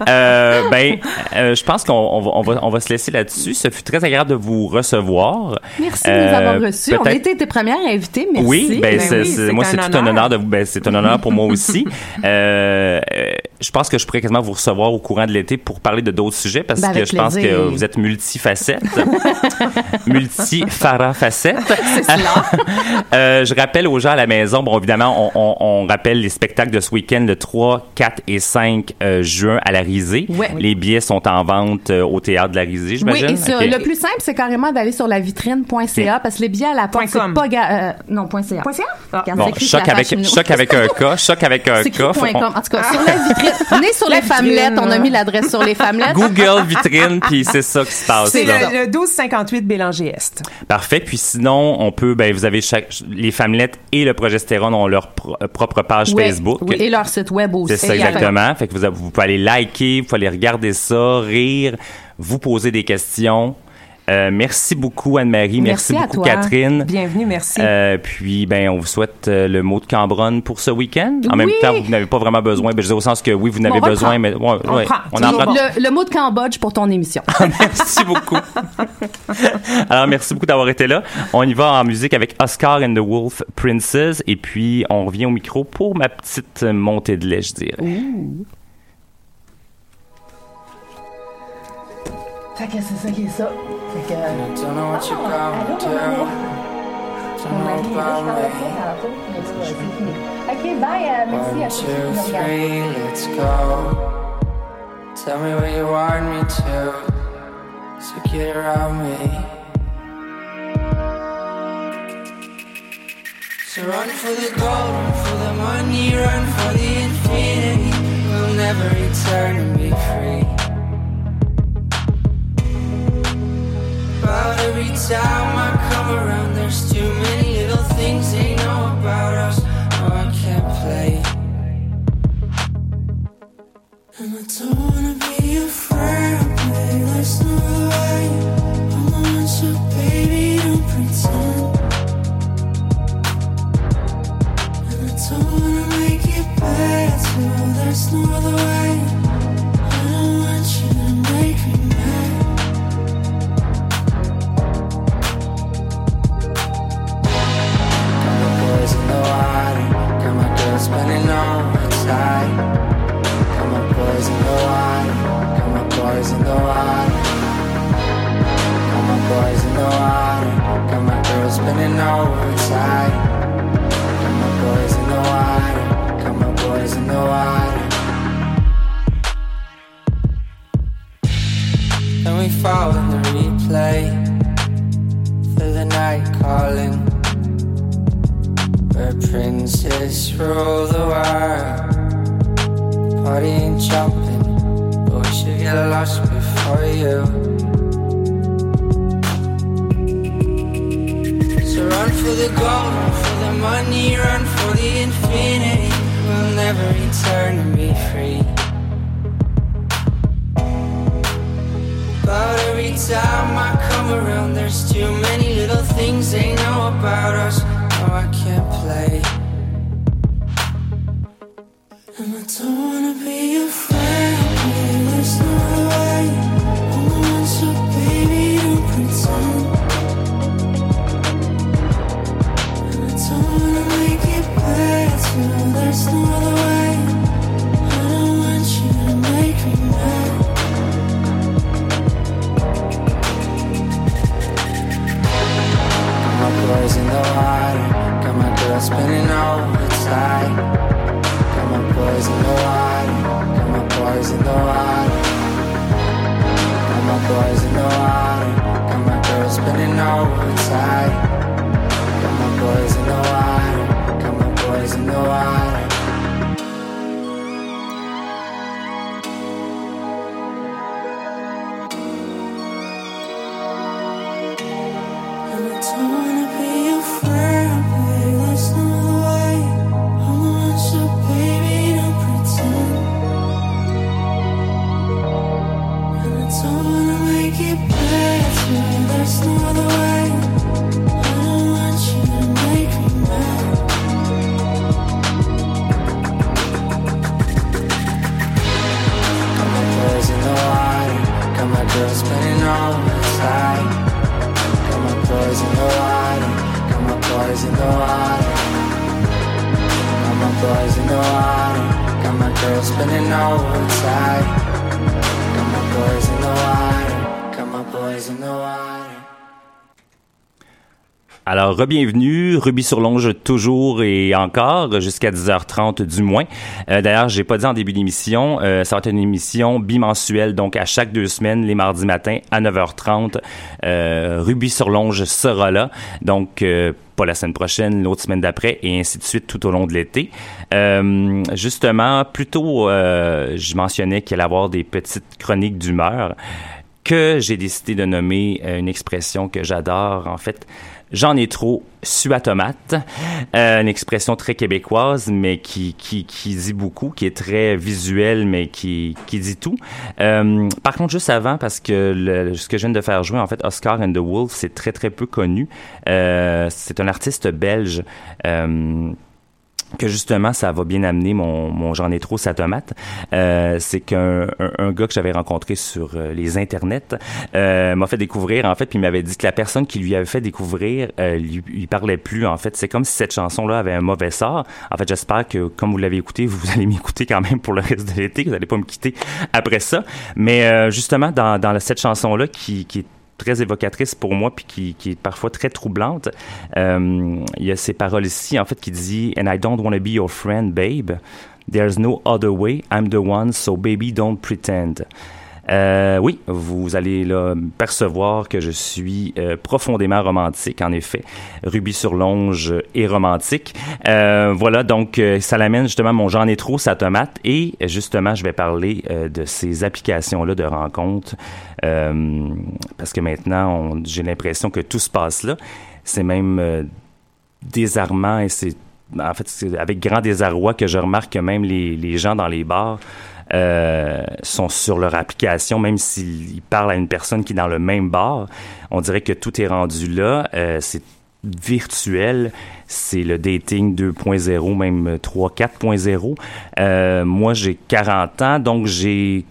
Euh, ben, euh, je pense qu'on on va, on va, on va se laisser là-dessus. Ce fut très agréable de vous recevoir. Merci de nous Euh, avoir reçus. On été tes premières invitées. Merci. Oui, ben, c'est- oui, c'est- c'est moi un c'est tout un honneur. honneur de vous. Ben, c'est un honneur pour moi aussi. <laughs> Euh, euh, je pense que je pourrais quasiment vous recevoir au courant de l'été pour parler de d'autres sujets parce Ben, que je pense que vous êtes multifacette, <laughs> multifarafacette. <laughs> <laughs> Euh, je rappelle aux gens à la maison, bon évidemment, on, on- on rappelle les spectacles de ce week-end le 3, 4 et 5 euh, juin à la Risée. Ouais. Les billets sont en vente euh, au théâtre de la Risée, Oui, j'imagine. et ça, Ok. le plus simple, c'est carrément d'aller sur la vitrine.ca parce que les billets à la porte, Point c'est pas... ga- euh, non, point .ca. Point .ca? Ah. Regarde, Bon, choc sur avec, choc avec un cas, choc avec un cas. point Faut- com. En tout cas, sur la vitrine. On est sur les femmelets. On a mis l'adresse sur les femmelets. Google vitrine, puis c'est ça qui se passe. C'est le, le 1258 Bélanger Est. Parfait. Puis sinon, on peut, ben, vous avez chaque, les femmelettes et le progestérone ont leur pro- euh, propre page Facebook. oui, et leur site web aussi. C'est ça exactement. Fait que vous pouvez aller liker, vous pouvez aller regarder ça, rire, vous poser des questions. Euh, merci beaucoup Anne-Marie, merci, Merci à beaucoup toi. Catherine. Bienvenue, merci. Euh, puis ben on vous souhaite euh, le mot de Cambronne pour ce week-end. En même temps, vous n'avez pas vraiment besoin. Ben, je dis au sens que oui, vous n'avez besoin, mais ouais, On ouais, prend. on en Toujours prend. bon. Le, le mot de Cambodge pour ton émission. <laughs> Merci beaucoup. <laughs> Alors, merci beaucoup d'avoir été là. On y va en musique avec Oscar and the Wolf Princess. Et puis, on revient au micro pour ma petite montée de lait, je dirais. Fait que c'est ça qui est ça. Fait que, Don't know what you're gonna do. Don't know about me. Ok, bye, euh, merci à two, tous. three, let's go. Tell me where you want me to. So get around me. So run for the gold, run for the money, run for the infinity. We'll never return and be free. But every time I come around, there's too many little things they know about us. No, I can't play. side. Come on, boys in the water, Come on, boys in the water, Come on, boys in the water. Got my girl spinning over inside. Come on, boys in the water. Come on, boys in the water. And we fall in the replay. For the night calling just rule the world. Partying, jumping, but should get lost before you. So run for the gold, run for the money, run for the infinity. We'll never return and be free. But every time I come around, there's too many little things they know about us. No, I can't play. And I don't wanna be spinning all the time. Spinning overtime. Got my boys in the water, got my boys in the water. Alors, re-bienvenue, Ruby sur Longe toujours et encore, jusqu'à 10h30 du moins. Euh, D'ailleurs, j'ai pas dit en début d'émission, euh, ça va être une émission bimensuelle, donc à chaque deux semaines, les mardis matins à 9h30. Euh, Ruby sur Longe sera là, donc euh, pas la semaine prochaine, l'autre semaine d'après, et ainsi de suite tout au long de l'été. Justement, plus tôt, je mentionnais qu'il allait avoir des petites chroniques d'humeur que j'ai décidé de nommer une expression que j'adore, en fait. J'en ai trop, su à tomate. Euh, une expression très québécoise, mais qui, qui, qui dit beaucoup, qui est très visuelle, mais qui, qui dit tout. Euh, par contre, juste avant, parce que ce que je viens de faire jouer, en fait, Oscar and the Wolf, c'est très, très peu connu. Euh, c'est un artiste belge. Que justement ça va bien amener mon, mon j'en ai trop sa tomate euh, c'est qu'un un, un gars que j'avais rencontré sur euh, les internets euh, m'a fait découvrir en fait puis m'avait dit que la personne qui lui avait fait découvrir lui, lui parlait plus en fait. C'est comme si cette chanson là avait un mauvais sort. En fait j'espère que comme vous l'avez écouté vous allez m'écouter quand même pour le reste de l'été que vous allez pas me quitter après ça. Mais justement dans, dans cette chanson là qui, qui est très évocatrice pour moi puis qui, qui est parfois très troublante. Euh, il y a ces paroles ici en fait qui dit And I don't want to be your friend, babe. There's no other way. I'm the one, so baby don't pretend. Euh, oui, vous allez là percevoir que je suis euh, profondément romantique, en effet. Ruby sur Longe est romantique. Euh, voilà, donc euh, ça l'amène justement mon j'en ai trop sa tomate et justement je vais parler euh, de ces applications-là de rencontres euh, parce que maintenant j'ai l'impression que tout se passe là. C'est même désarmant et c'est en fait avec grand désarroi que je remarque que même les, les gens dans les bars euh, sont sur leur application, même s'ils parlent à une personne qui est dans le même bar. On dirait que tout est rendu là. Euh, c'est virtuel, c'est le dating 2.0, même 3, 4.0. Euh, moi, j'ai 40 ans, donc j'ai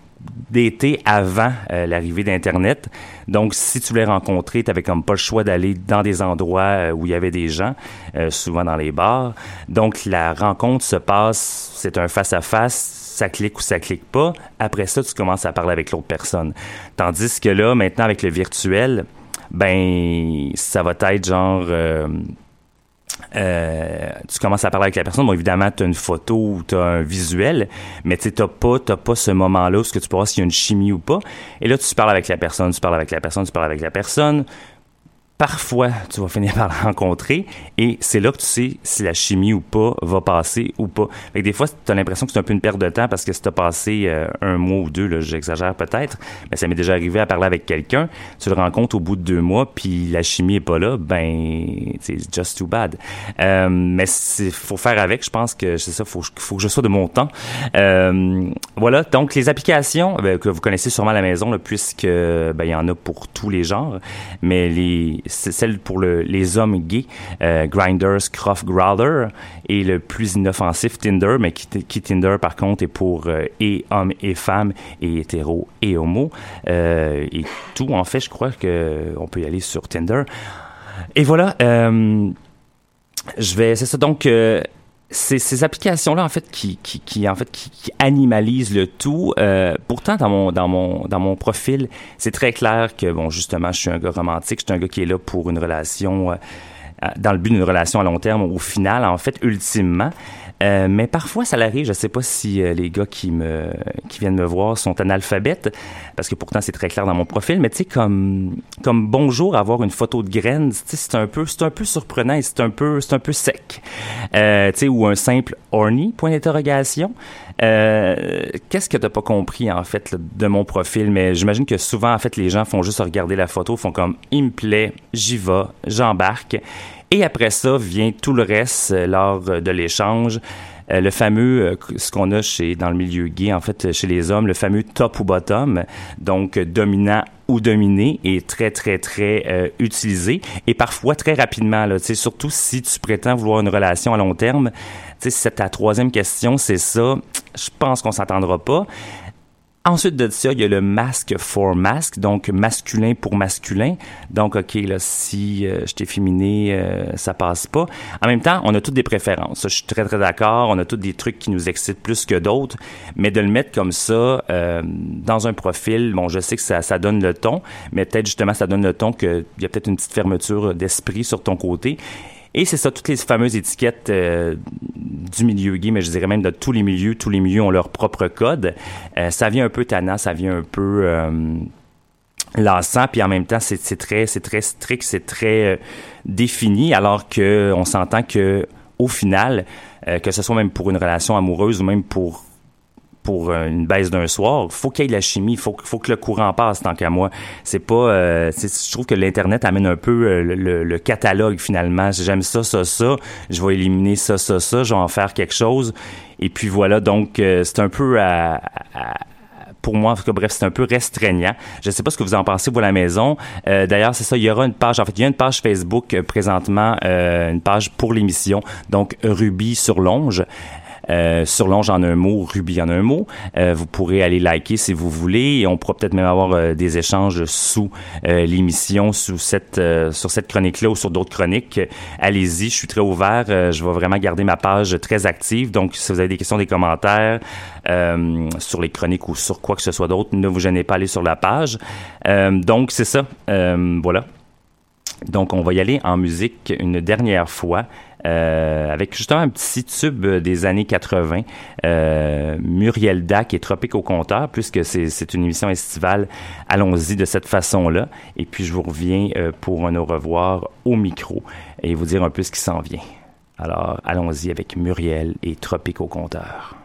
daté avant l'arrivée d'Internet. Donc, si tu voulais rencontrer, tu n'avais comme pas le choix d'aller dans des endroits où il y avait des gens, souvent dans les bars. Donc, la rencontre se passe, c'est un face-à-face, ça clique ou ça clique pas. Après ça, tu commences à parler avec l'autre personne. Tandis que là, maintenant, avec le virtuel, ben, ça va être genre... euh, euh, tu commences à parler avec la personne. Bon, évidemment, tu as une photo ou tu as un visuel, mais tu n'as pas, t'as pas ce moment-là où que tu peux voir s'il y a une chimie ou pas. Et là, tu parles avec la personne, tu parles avec la personne, tu parles avec la personne. Parfois, tu vas finir <laughs> par la rencontrer et c'est là que tu sais si la chimie ou pas va passer ou pas. Des fois, tu as l'impression que c'est un peu une perte de temps parce que si tu as passé euh, un mois ou deux, j'exagère peut-être, mais ça m'est déjà arrivé à parler avec quelqu'un, tu le rencontres au bout de deux mois puis la chimie est pas là, ben, c'est just too bad. Euh, mais il faut faire avec, je pense que c'est ça, faut, faut que je sois de mon temps. Euh, voilà, donc les applications ben, que vous connaissez sûrement à la maison, là, puisque ben, il y en a pour tous les genres, mais les celle pour le, les hommes gays, euh, Grinders, Croft Growler, et le plus inoffensif Tinder, mais qui, Tinder par contre est pour euh, et hommes et femmes, et hétéros et homo, euh, et tout en fait, je crois que on peut y aller sur Tinder. Et voilà, je vais, c'est ça donc. Ces, ces applications-là, en fait, qui, qui, qui en fait, qui, qui animalisent le tout. Euh, pourtant, dans mon, dans mon, dans mon profil, c'est très clair que, bon, justement, je suis un gars romantique, je suis un gars qui est là pour une relation, euh, dans le but d'une relation à long terme. Au final, en fait, ultimement. Euh, mais parfois, ça l'arrive. Je sais pas si euh, les gars qui me qui viennent me voir sont analphabètes, parce que pourtant c'est très clair dans mon profil. Mais tu sais, comme comme bonjour, avoir une photo de graines, c'est un peu un peu surprenant et c'est un peu un peu sec. Euh, tu sais, ou un simple horny point d'interrogation. Euh, Qu'est-ce que t'as pas compris en fait de mon profil? Mais j'imagine que souvent en fait les gens font juste regarder la photo, font comme il me plaît, j'y vais, j'embarque. Et après ça vient tout le reste euh, lors euh, de l'échange. Le fameux, ce qu'on a chez dans le milieu gay, en fait, chez les hommes, le fameux top ou bottom, donc dominant ou dominé, est très, très, très utilisé et parfois très rapidement. Là, surtout si tu prétends vouloir une relation à long terme. C'est ta troisième question, c'est ça. Je pense qu'on s'entendra pas. Ensuite de ça, il y a le masque for masque, donc masculin pour masculin. Donc, OK, là, si euh, je t'ai féminé, euh, ça passe pas. En même temps, on a toutes des préférences. Je suis très, très d'accord. On a tous des trucs qui nous excitent plus que d'autres. Mais de le mettre comme ça euh, dans un profil, bon, je sais que ça, ça donne le ton, mais peut-être justement, ça donne le ton qu'il y a peut-être une petite fermeture d'esprit sur ton côté. Et c'est ça, toutes les fameuses étiquettes euh, du milieu gay, mais je dirais même de tous les milieux. Tous les milieux ont leur propre code. Euh, ça vient un peu tannant, ça vient un peu euh, lassant, puis en même temps, c'est très, c'est très strict, c'est très défini, alors que on s'entend que au final, que ce soit même pour une relation amoureuse ou même pour pour euh, une baisse d'un soir, faut qu'il y ait de la chimie, faut faut que le courant passe tant qu'à moi. C'est pas euh, je trouve que l'internet amène un peu euh, le, le- le catalogue finalement. J'aime ça ça ça, je vais éliminer ça ça ça, je vais en faire quelque chose et puis voilà donc euh, c'est un peu à, à- pour moi, en tout cas, bref, c'est un peu restreignant. Je ne sais pas ce que vous en pensez, vous, à la maison. Euh, D'ailleurs, c'est ça, il y aura une page, en fait, il y a une page Facebook euh, présentement, euh, une page pour l'émission, donc Ruby sur Longe. Euh, en un mot, Ruby en un mot. Euh, vous pourrez aller liker si vous voulez et on pourra peut-être même avoir euh, des échanges sous euh, l'émission, sous cette sur cette chronique-là ou sur d'autres chroniques. Allez-y, je suis très ouvert. Je vais vraiment garder ma page très active. Donc, si vous avez des questions, des commentaires sur les chroniques ou sur quoi que ce soit d'autre, ne vous gênez pas à aller sur la page. Donc, c'est ça. Voilà. Donc, on va y aller en musique une dernière fois euh, avec justement un petit tube des années 80, euh, Muriel Dac et Tropique au compteur, puisque c'est c'est une émission estivale. Allons-y de cette façon-là. Et puis, je vous reviens euh, pour un au revoir au micro et vous dire un peu ce qui s'en vient. Alors, allons-y avec Muriel et Tropique au compteur.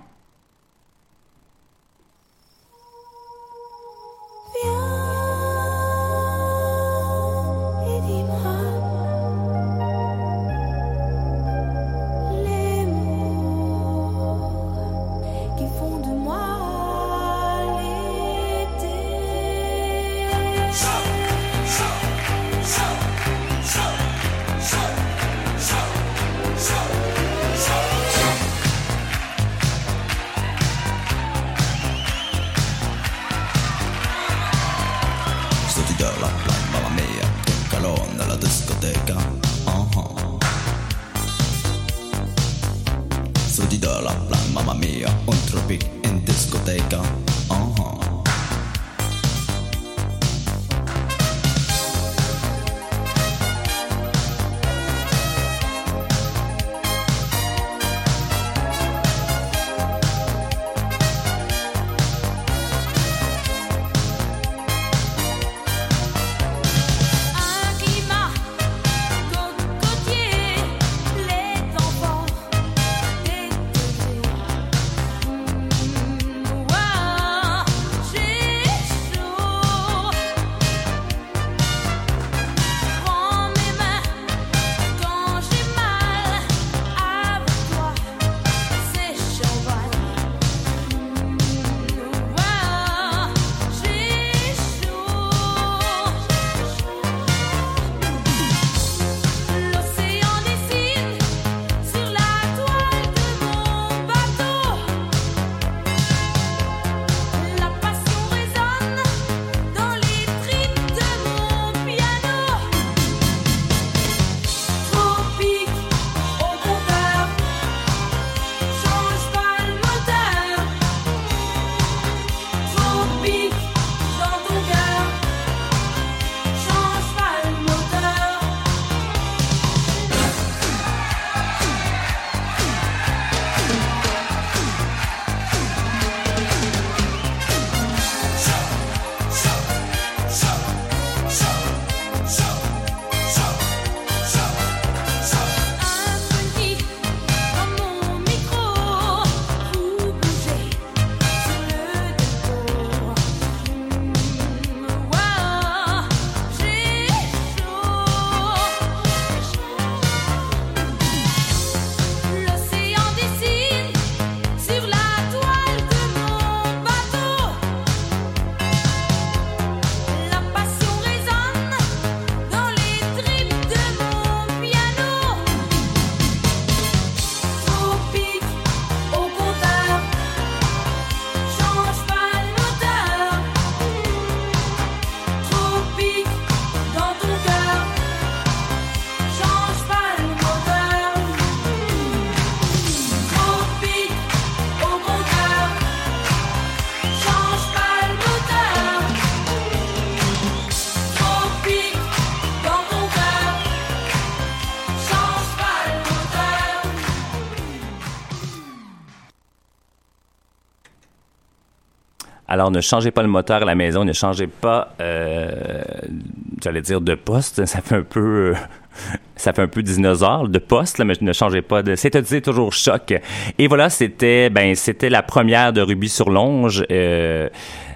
Ne changez pas le moteur à la maison, ne changez pas, euh, j'allais dire de poste, <laughs> ça fait un peu... euh, ça fait un peu dinosaure de poste, là, mais ne changez pas de. C'est toujours choc. Et voilà, c'était ben c'était la première de Ruby sur Longe. Euh,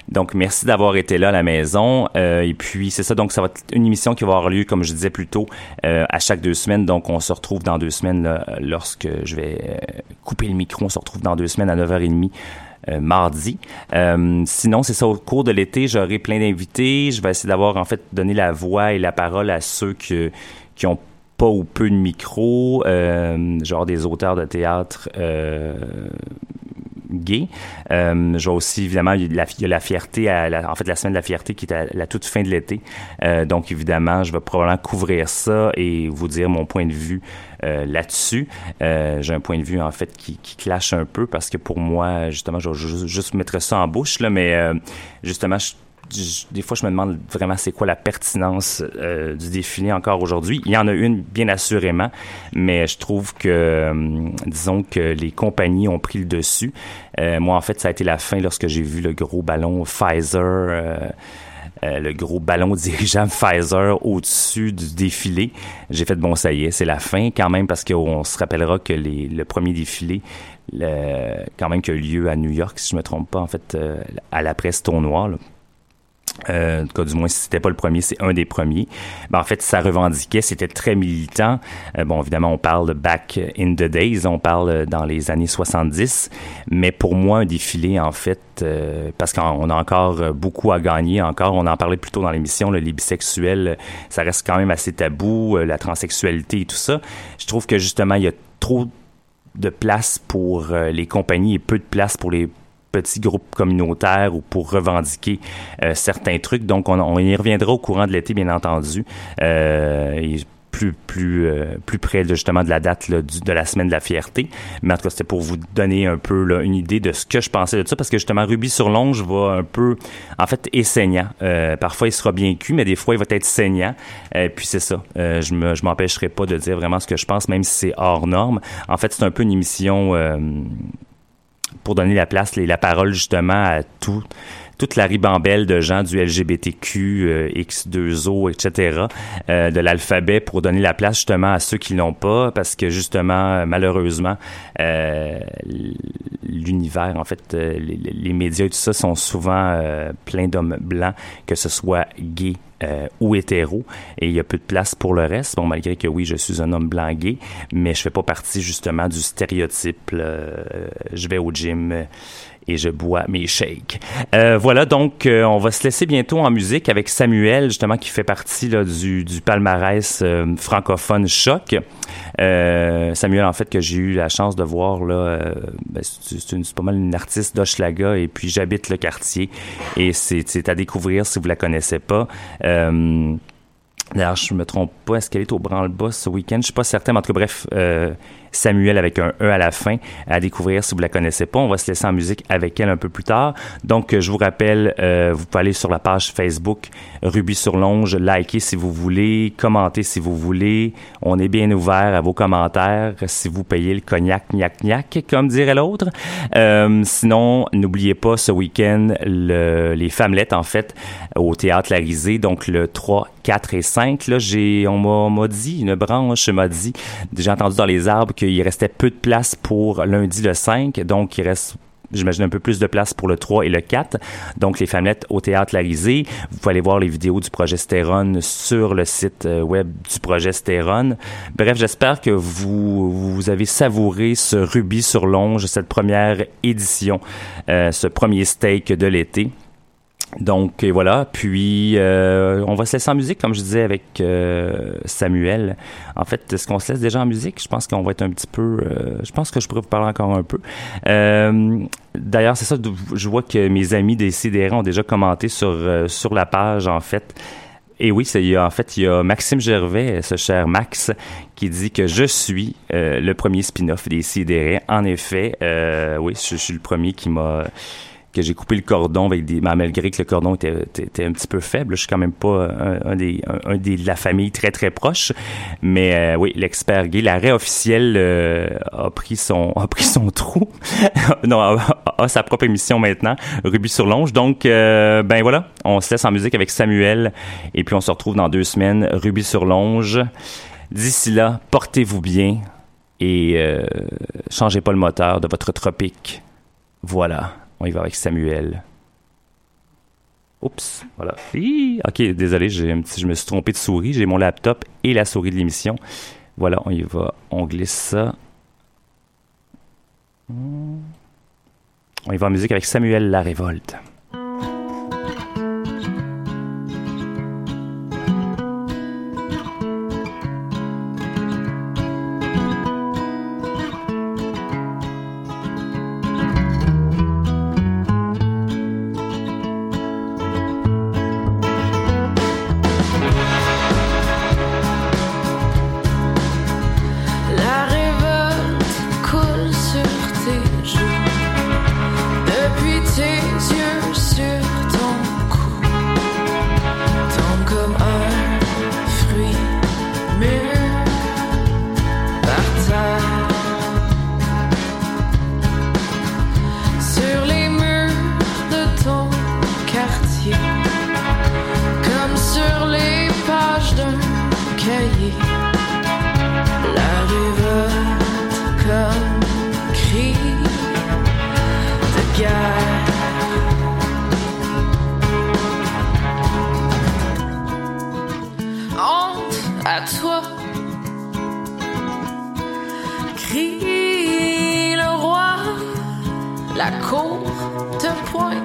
donc, merci d'avoir été là à la maison. Et puis, c'est ça. Donc, ça va être une émission qui va avoir lieu, comme je disais plus tôt, à chaque deux semaines. Donc, on se retrouve dans deux semaines lorsque je vais couper le micro. On se retrouve dans deux semaines à 9h30. Euh, mardi. Euh, sinon, c'est ça, au cours de l'été, j'aurai plein d'invités. Je vais essayer d'avoir, en fait, donné la voix et la parole à ceux que, qui ont pas ou peu de micro, euh, genre des auteurs de théâtre gays. Euh, je vais aussi, évidemment, il y la, a la fierté, à la- en fait, la semaine de la fierté qui est à la toute fin de l'été. Euh, donc, évidemment, je vais probablement couvrir ça et vous dire mon point de vue euh, là-dessus. Euh, J'ai un point de vue, en fait, qui, qui clash un peu parce que pour moi, justement, je vais juste, mettre ça en bouche, là, mais euh, justement, je- des fois, je me demande vraiment c'est quoi la pertinence euh, du défilé encore aujourd'hui. Il y en a une, bien assurément, mais je trouve que, euh, disons que les compagnies ont pris le dessus. Euh, moi, en fait, ça a été la fin lorsque j'ai vu le gros ballon Pfizer. le gros ballon <laughs> dirigeable Pfizer au-dessus du défilé. J'ai fait bon, ça y est, c'est la fin quand même parce qu'on se rappellera que le premier défilé, quand même, qui a eu lieu à New York, si je me trompe pas, en fait, à la presse tournoi, euh, en tout cas, du moins, si c'était pas le premier, c'est un des premiers. Ben, en fait, ça revendiquait, c'était très militant. Euh, bon, évidemment, on parle de back in the days, on parle euh, dans les années 70. Mais pour moi, un défilé, en fait, euh, parce qu'on a encore euh, beaucoup à gagner, encore, on en parlait plus tôt dans l'émission, les bisexuels, ça reste quand même assez tabou, la transsexualité et tout ça. Je trouve que justement, il y a trop de place pour les compagnies et peu de place pour les petits groupes communautaires ou pour revendiquer euh, certains trucs. Donc, on, on y reviendra au courant de l'été, bien entendu. Euh, et plus plus euh, plus près de, justement de la date là, du- de la semaine de la fierté. Mais en tout cas c'était pour vous donner un peu là, une idée de ce que je pensais de ça parce que justement Ruby sur Longe va un peu en fait est saignant. Euh, parfois il sera bien cuit mais des fois il va être saignant. Euh, puis c'est ça. Euh, je me je m'empêcherai pas de dire vraiment ce que je pense même si c'est hors norme. En fait c'est un peu une émission euh, pour donner la place et la parole justement à tout toute la ribambelle de gens du LGBTQ, euh, X2O, etc., euh, de l'alphabet pour donner la place justement à ceux qui l'ont pas, parce que justement, euh, malheureusement, l'univers, en fait, les, les médias et tout ça sont souvent pleins d'hommes blancs, que ce soit gay, euh, ou hétéro et il y a peu de place pour le reste. Bon, malgré que oui, je suis un homme blanc gay, mais je fais pas partie justement du stéréotype. euh, je vais au gym euh, et je bois mes shakes. Euh, voilà, donc euh, on va se laisser bientôt en musique avec Samuel, justement, qui fait partie là, du, du palmarès euh, francophone Choc. Euh, Samuel, en fait, que j'ai eu la chance de voir, là, euh, ben, c'est pas mal une artiste d'Hochelaga, et puis j'habite le quartier, et c'est à découvrir si vous la connaissez pas. Euh, D'ailleurs, je me trompe pas, est-ce qu'elle est au branle-bas ce week-end? Je suis pas certain, mais en tout cas, bref, Samuel avec un E à la fin, à découvrir si vous la connaissez pas. On va se laisser en musique avec elle un peu plus tard. Donc, euh, je vous rappelle, euh, vous pouvez aller sur la page Facebook Ruby sur Longe, liker si vous voulez, commenter si vous voulez. On est bien ouvert à vos commentaires si vous payez le cognac, gnac, gnac, comme dirait l'autre. Euh, sinon, n'oubliez pas ce week-end le- les Femmelettes, en fait, au Théâtre Larisée, donc le 3, 4 et 5. Là, j'ai, on m'a- dit, une branche m'a dit, j'ai entendu dans les arbres qu'il restait peu de place pour lundi le 5, donc il reste J'imagine un peu plus de place pour le 3 et le 4. Donc, les Femmelettes au Théâtre Larisée. Vous pouvez aller voir les vidéos du projet Stérone sur le site euh, web du projet Stérone. Bref, j'espère que vous, vous avez savouré ce rubis sur longe, cette première édition, euh, ce premier steak de l'été. Donc et voilà, puis euh, on va se laisser en musique, comme je disais avec euh, Samuel. En fait, est-ce qu'on se laisse déjà en musique? Je pense qu'on va être un petit peu... euh, je pense que je pourrais vous parler encore un peu. Euh, D'ailleurs, c'est ça, je vois que mes amis des CDR ont déjà commenté sur, euh, sur la page, en fait. Et oui, c'est, en fait, il y a Maxime Gervais, ce cher Max, qui dit que je suis euh, le premier spin-off des CDR. En effet, oui, je, je suis le premier qui m'a que j'ai coupé le cordon avec des ben, malgré que le cordon était, était, un petit peu faible je suis quand même pas un, un des un des de la famille très très proche. Mais euh, oui l'expert gay l'arrêt officiel euh, a pris son <laughs> a pris son trou. <laughs> Non a, a sa propre émission maintenant Ruby sur Longe. Donc euh, ben voilà on se laisse en musique avec Samuel et puis on se retrouve dans deux semaines Ruby sur Longe. D'ici là portez-vous bien et euh, changez pas le moteur de votre tropique. Voilà on y va avec Samuel. Oups, voilà. Ok, désolé, j'ai je me suis trompé de souris. J'ai mon laptop et la souris de l'émission. Voilà, on y va. On glisse ça. On y va en musique avec Samuel La Révolte. La cour te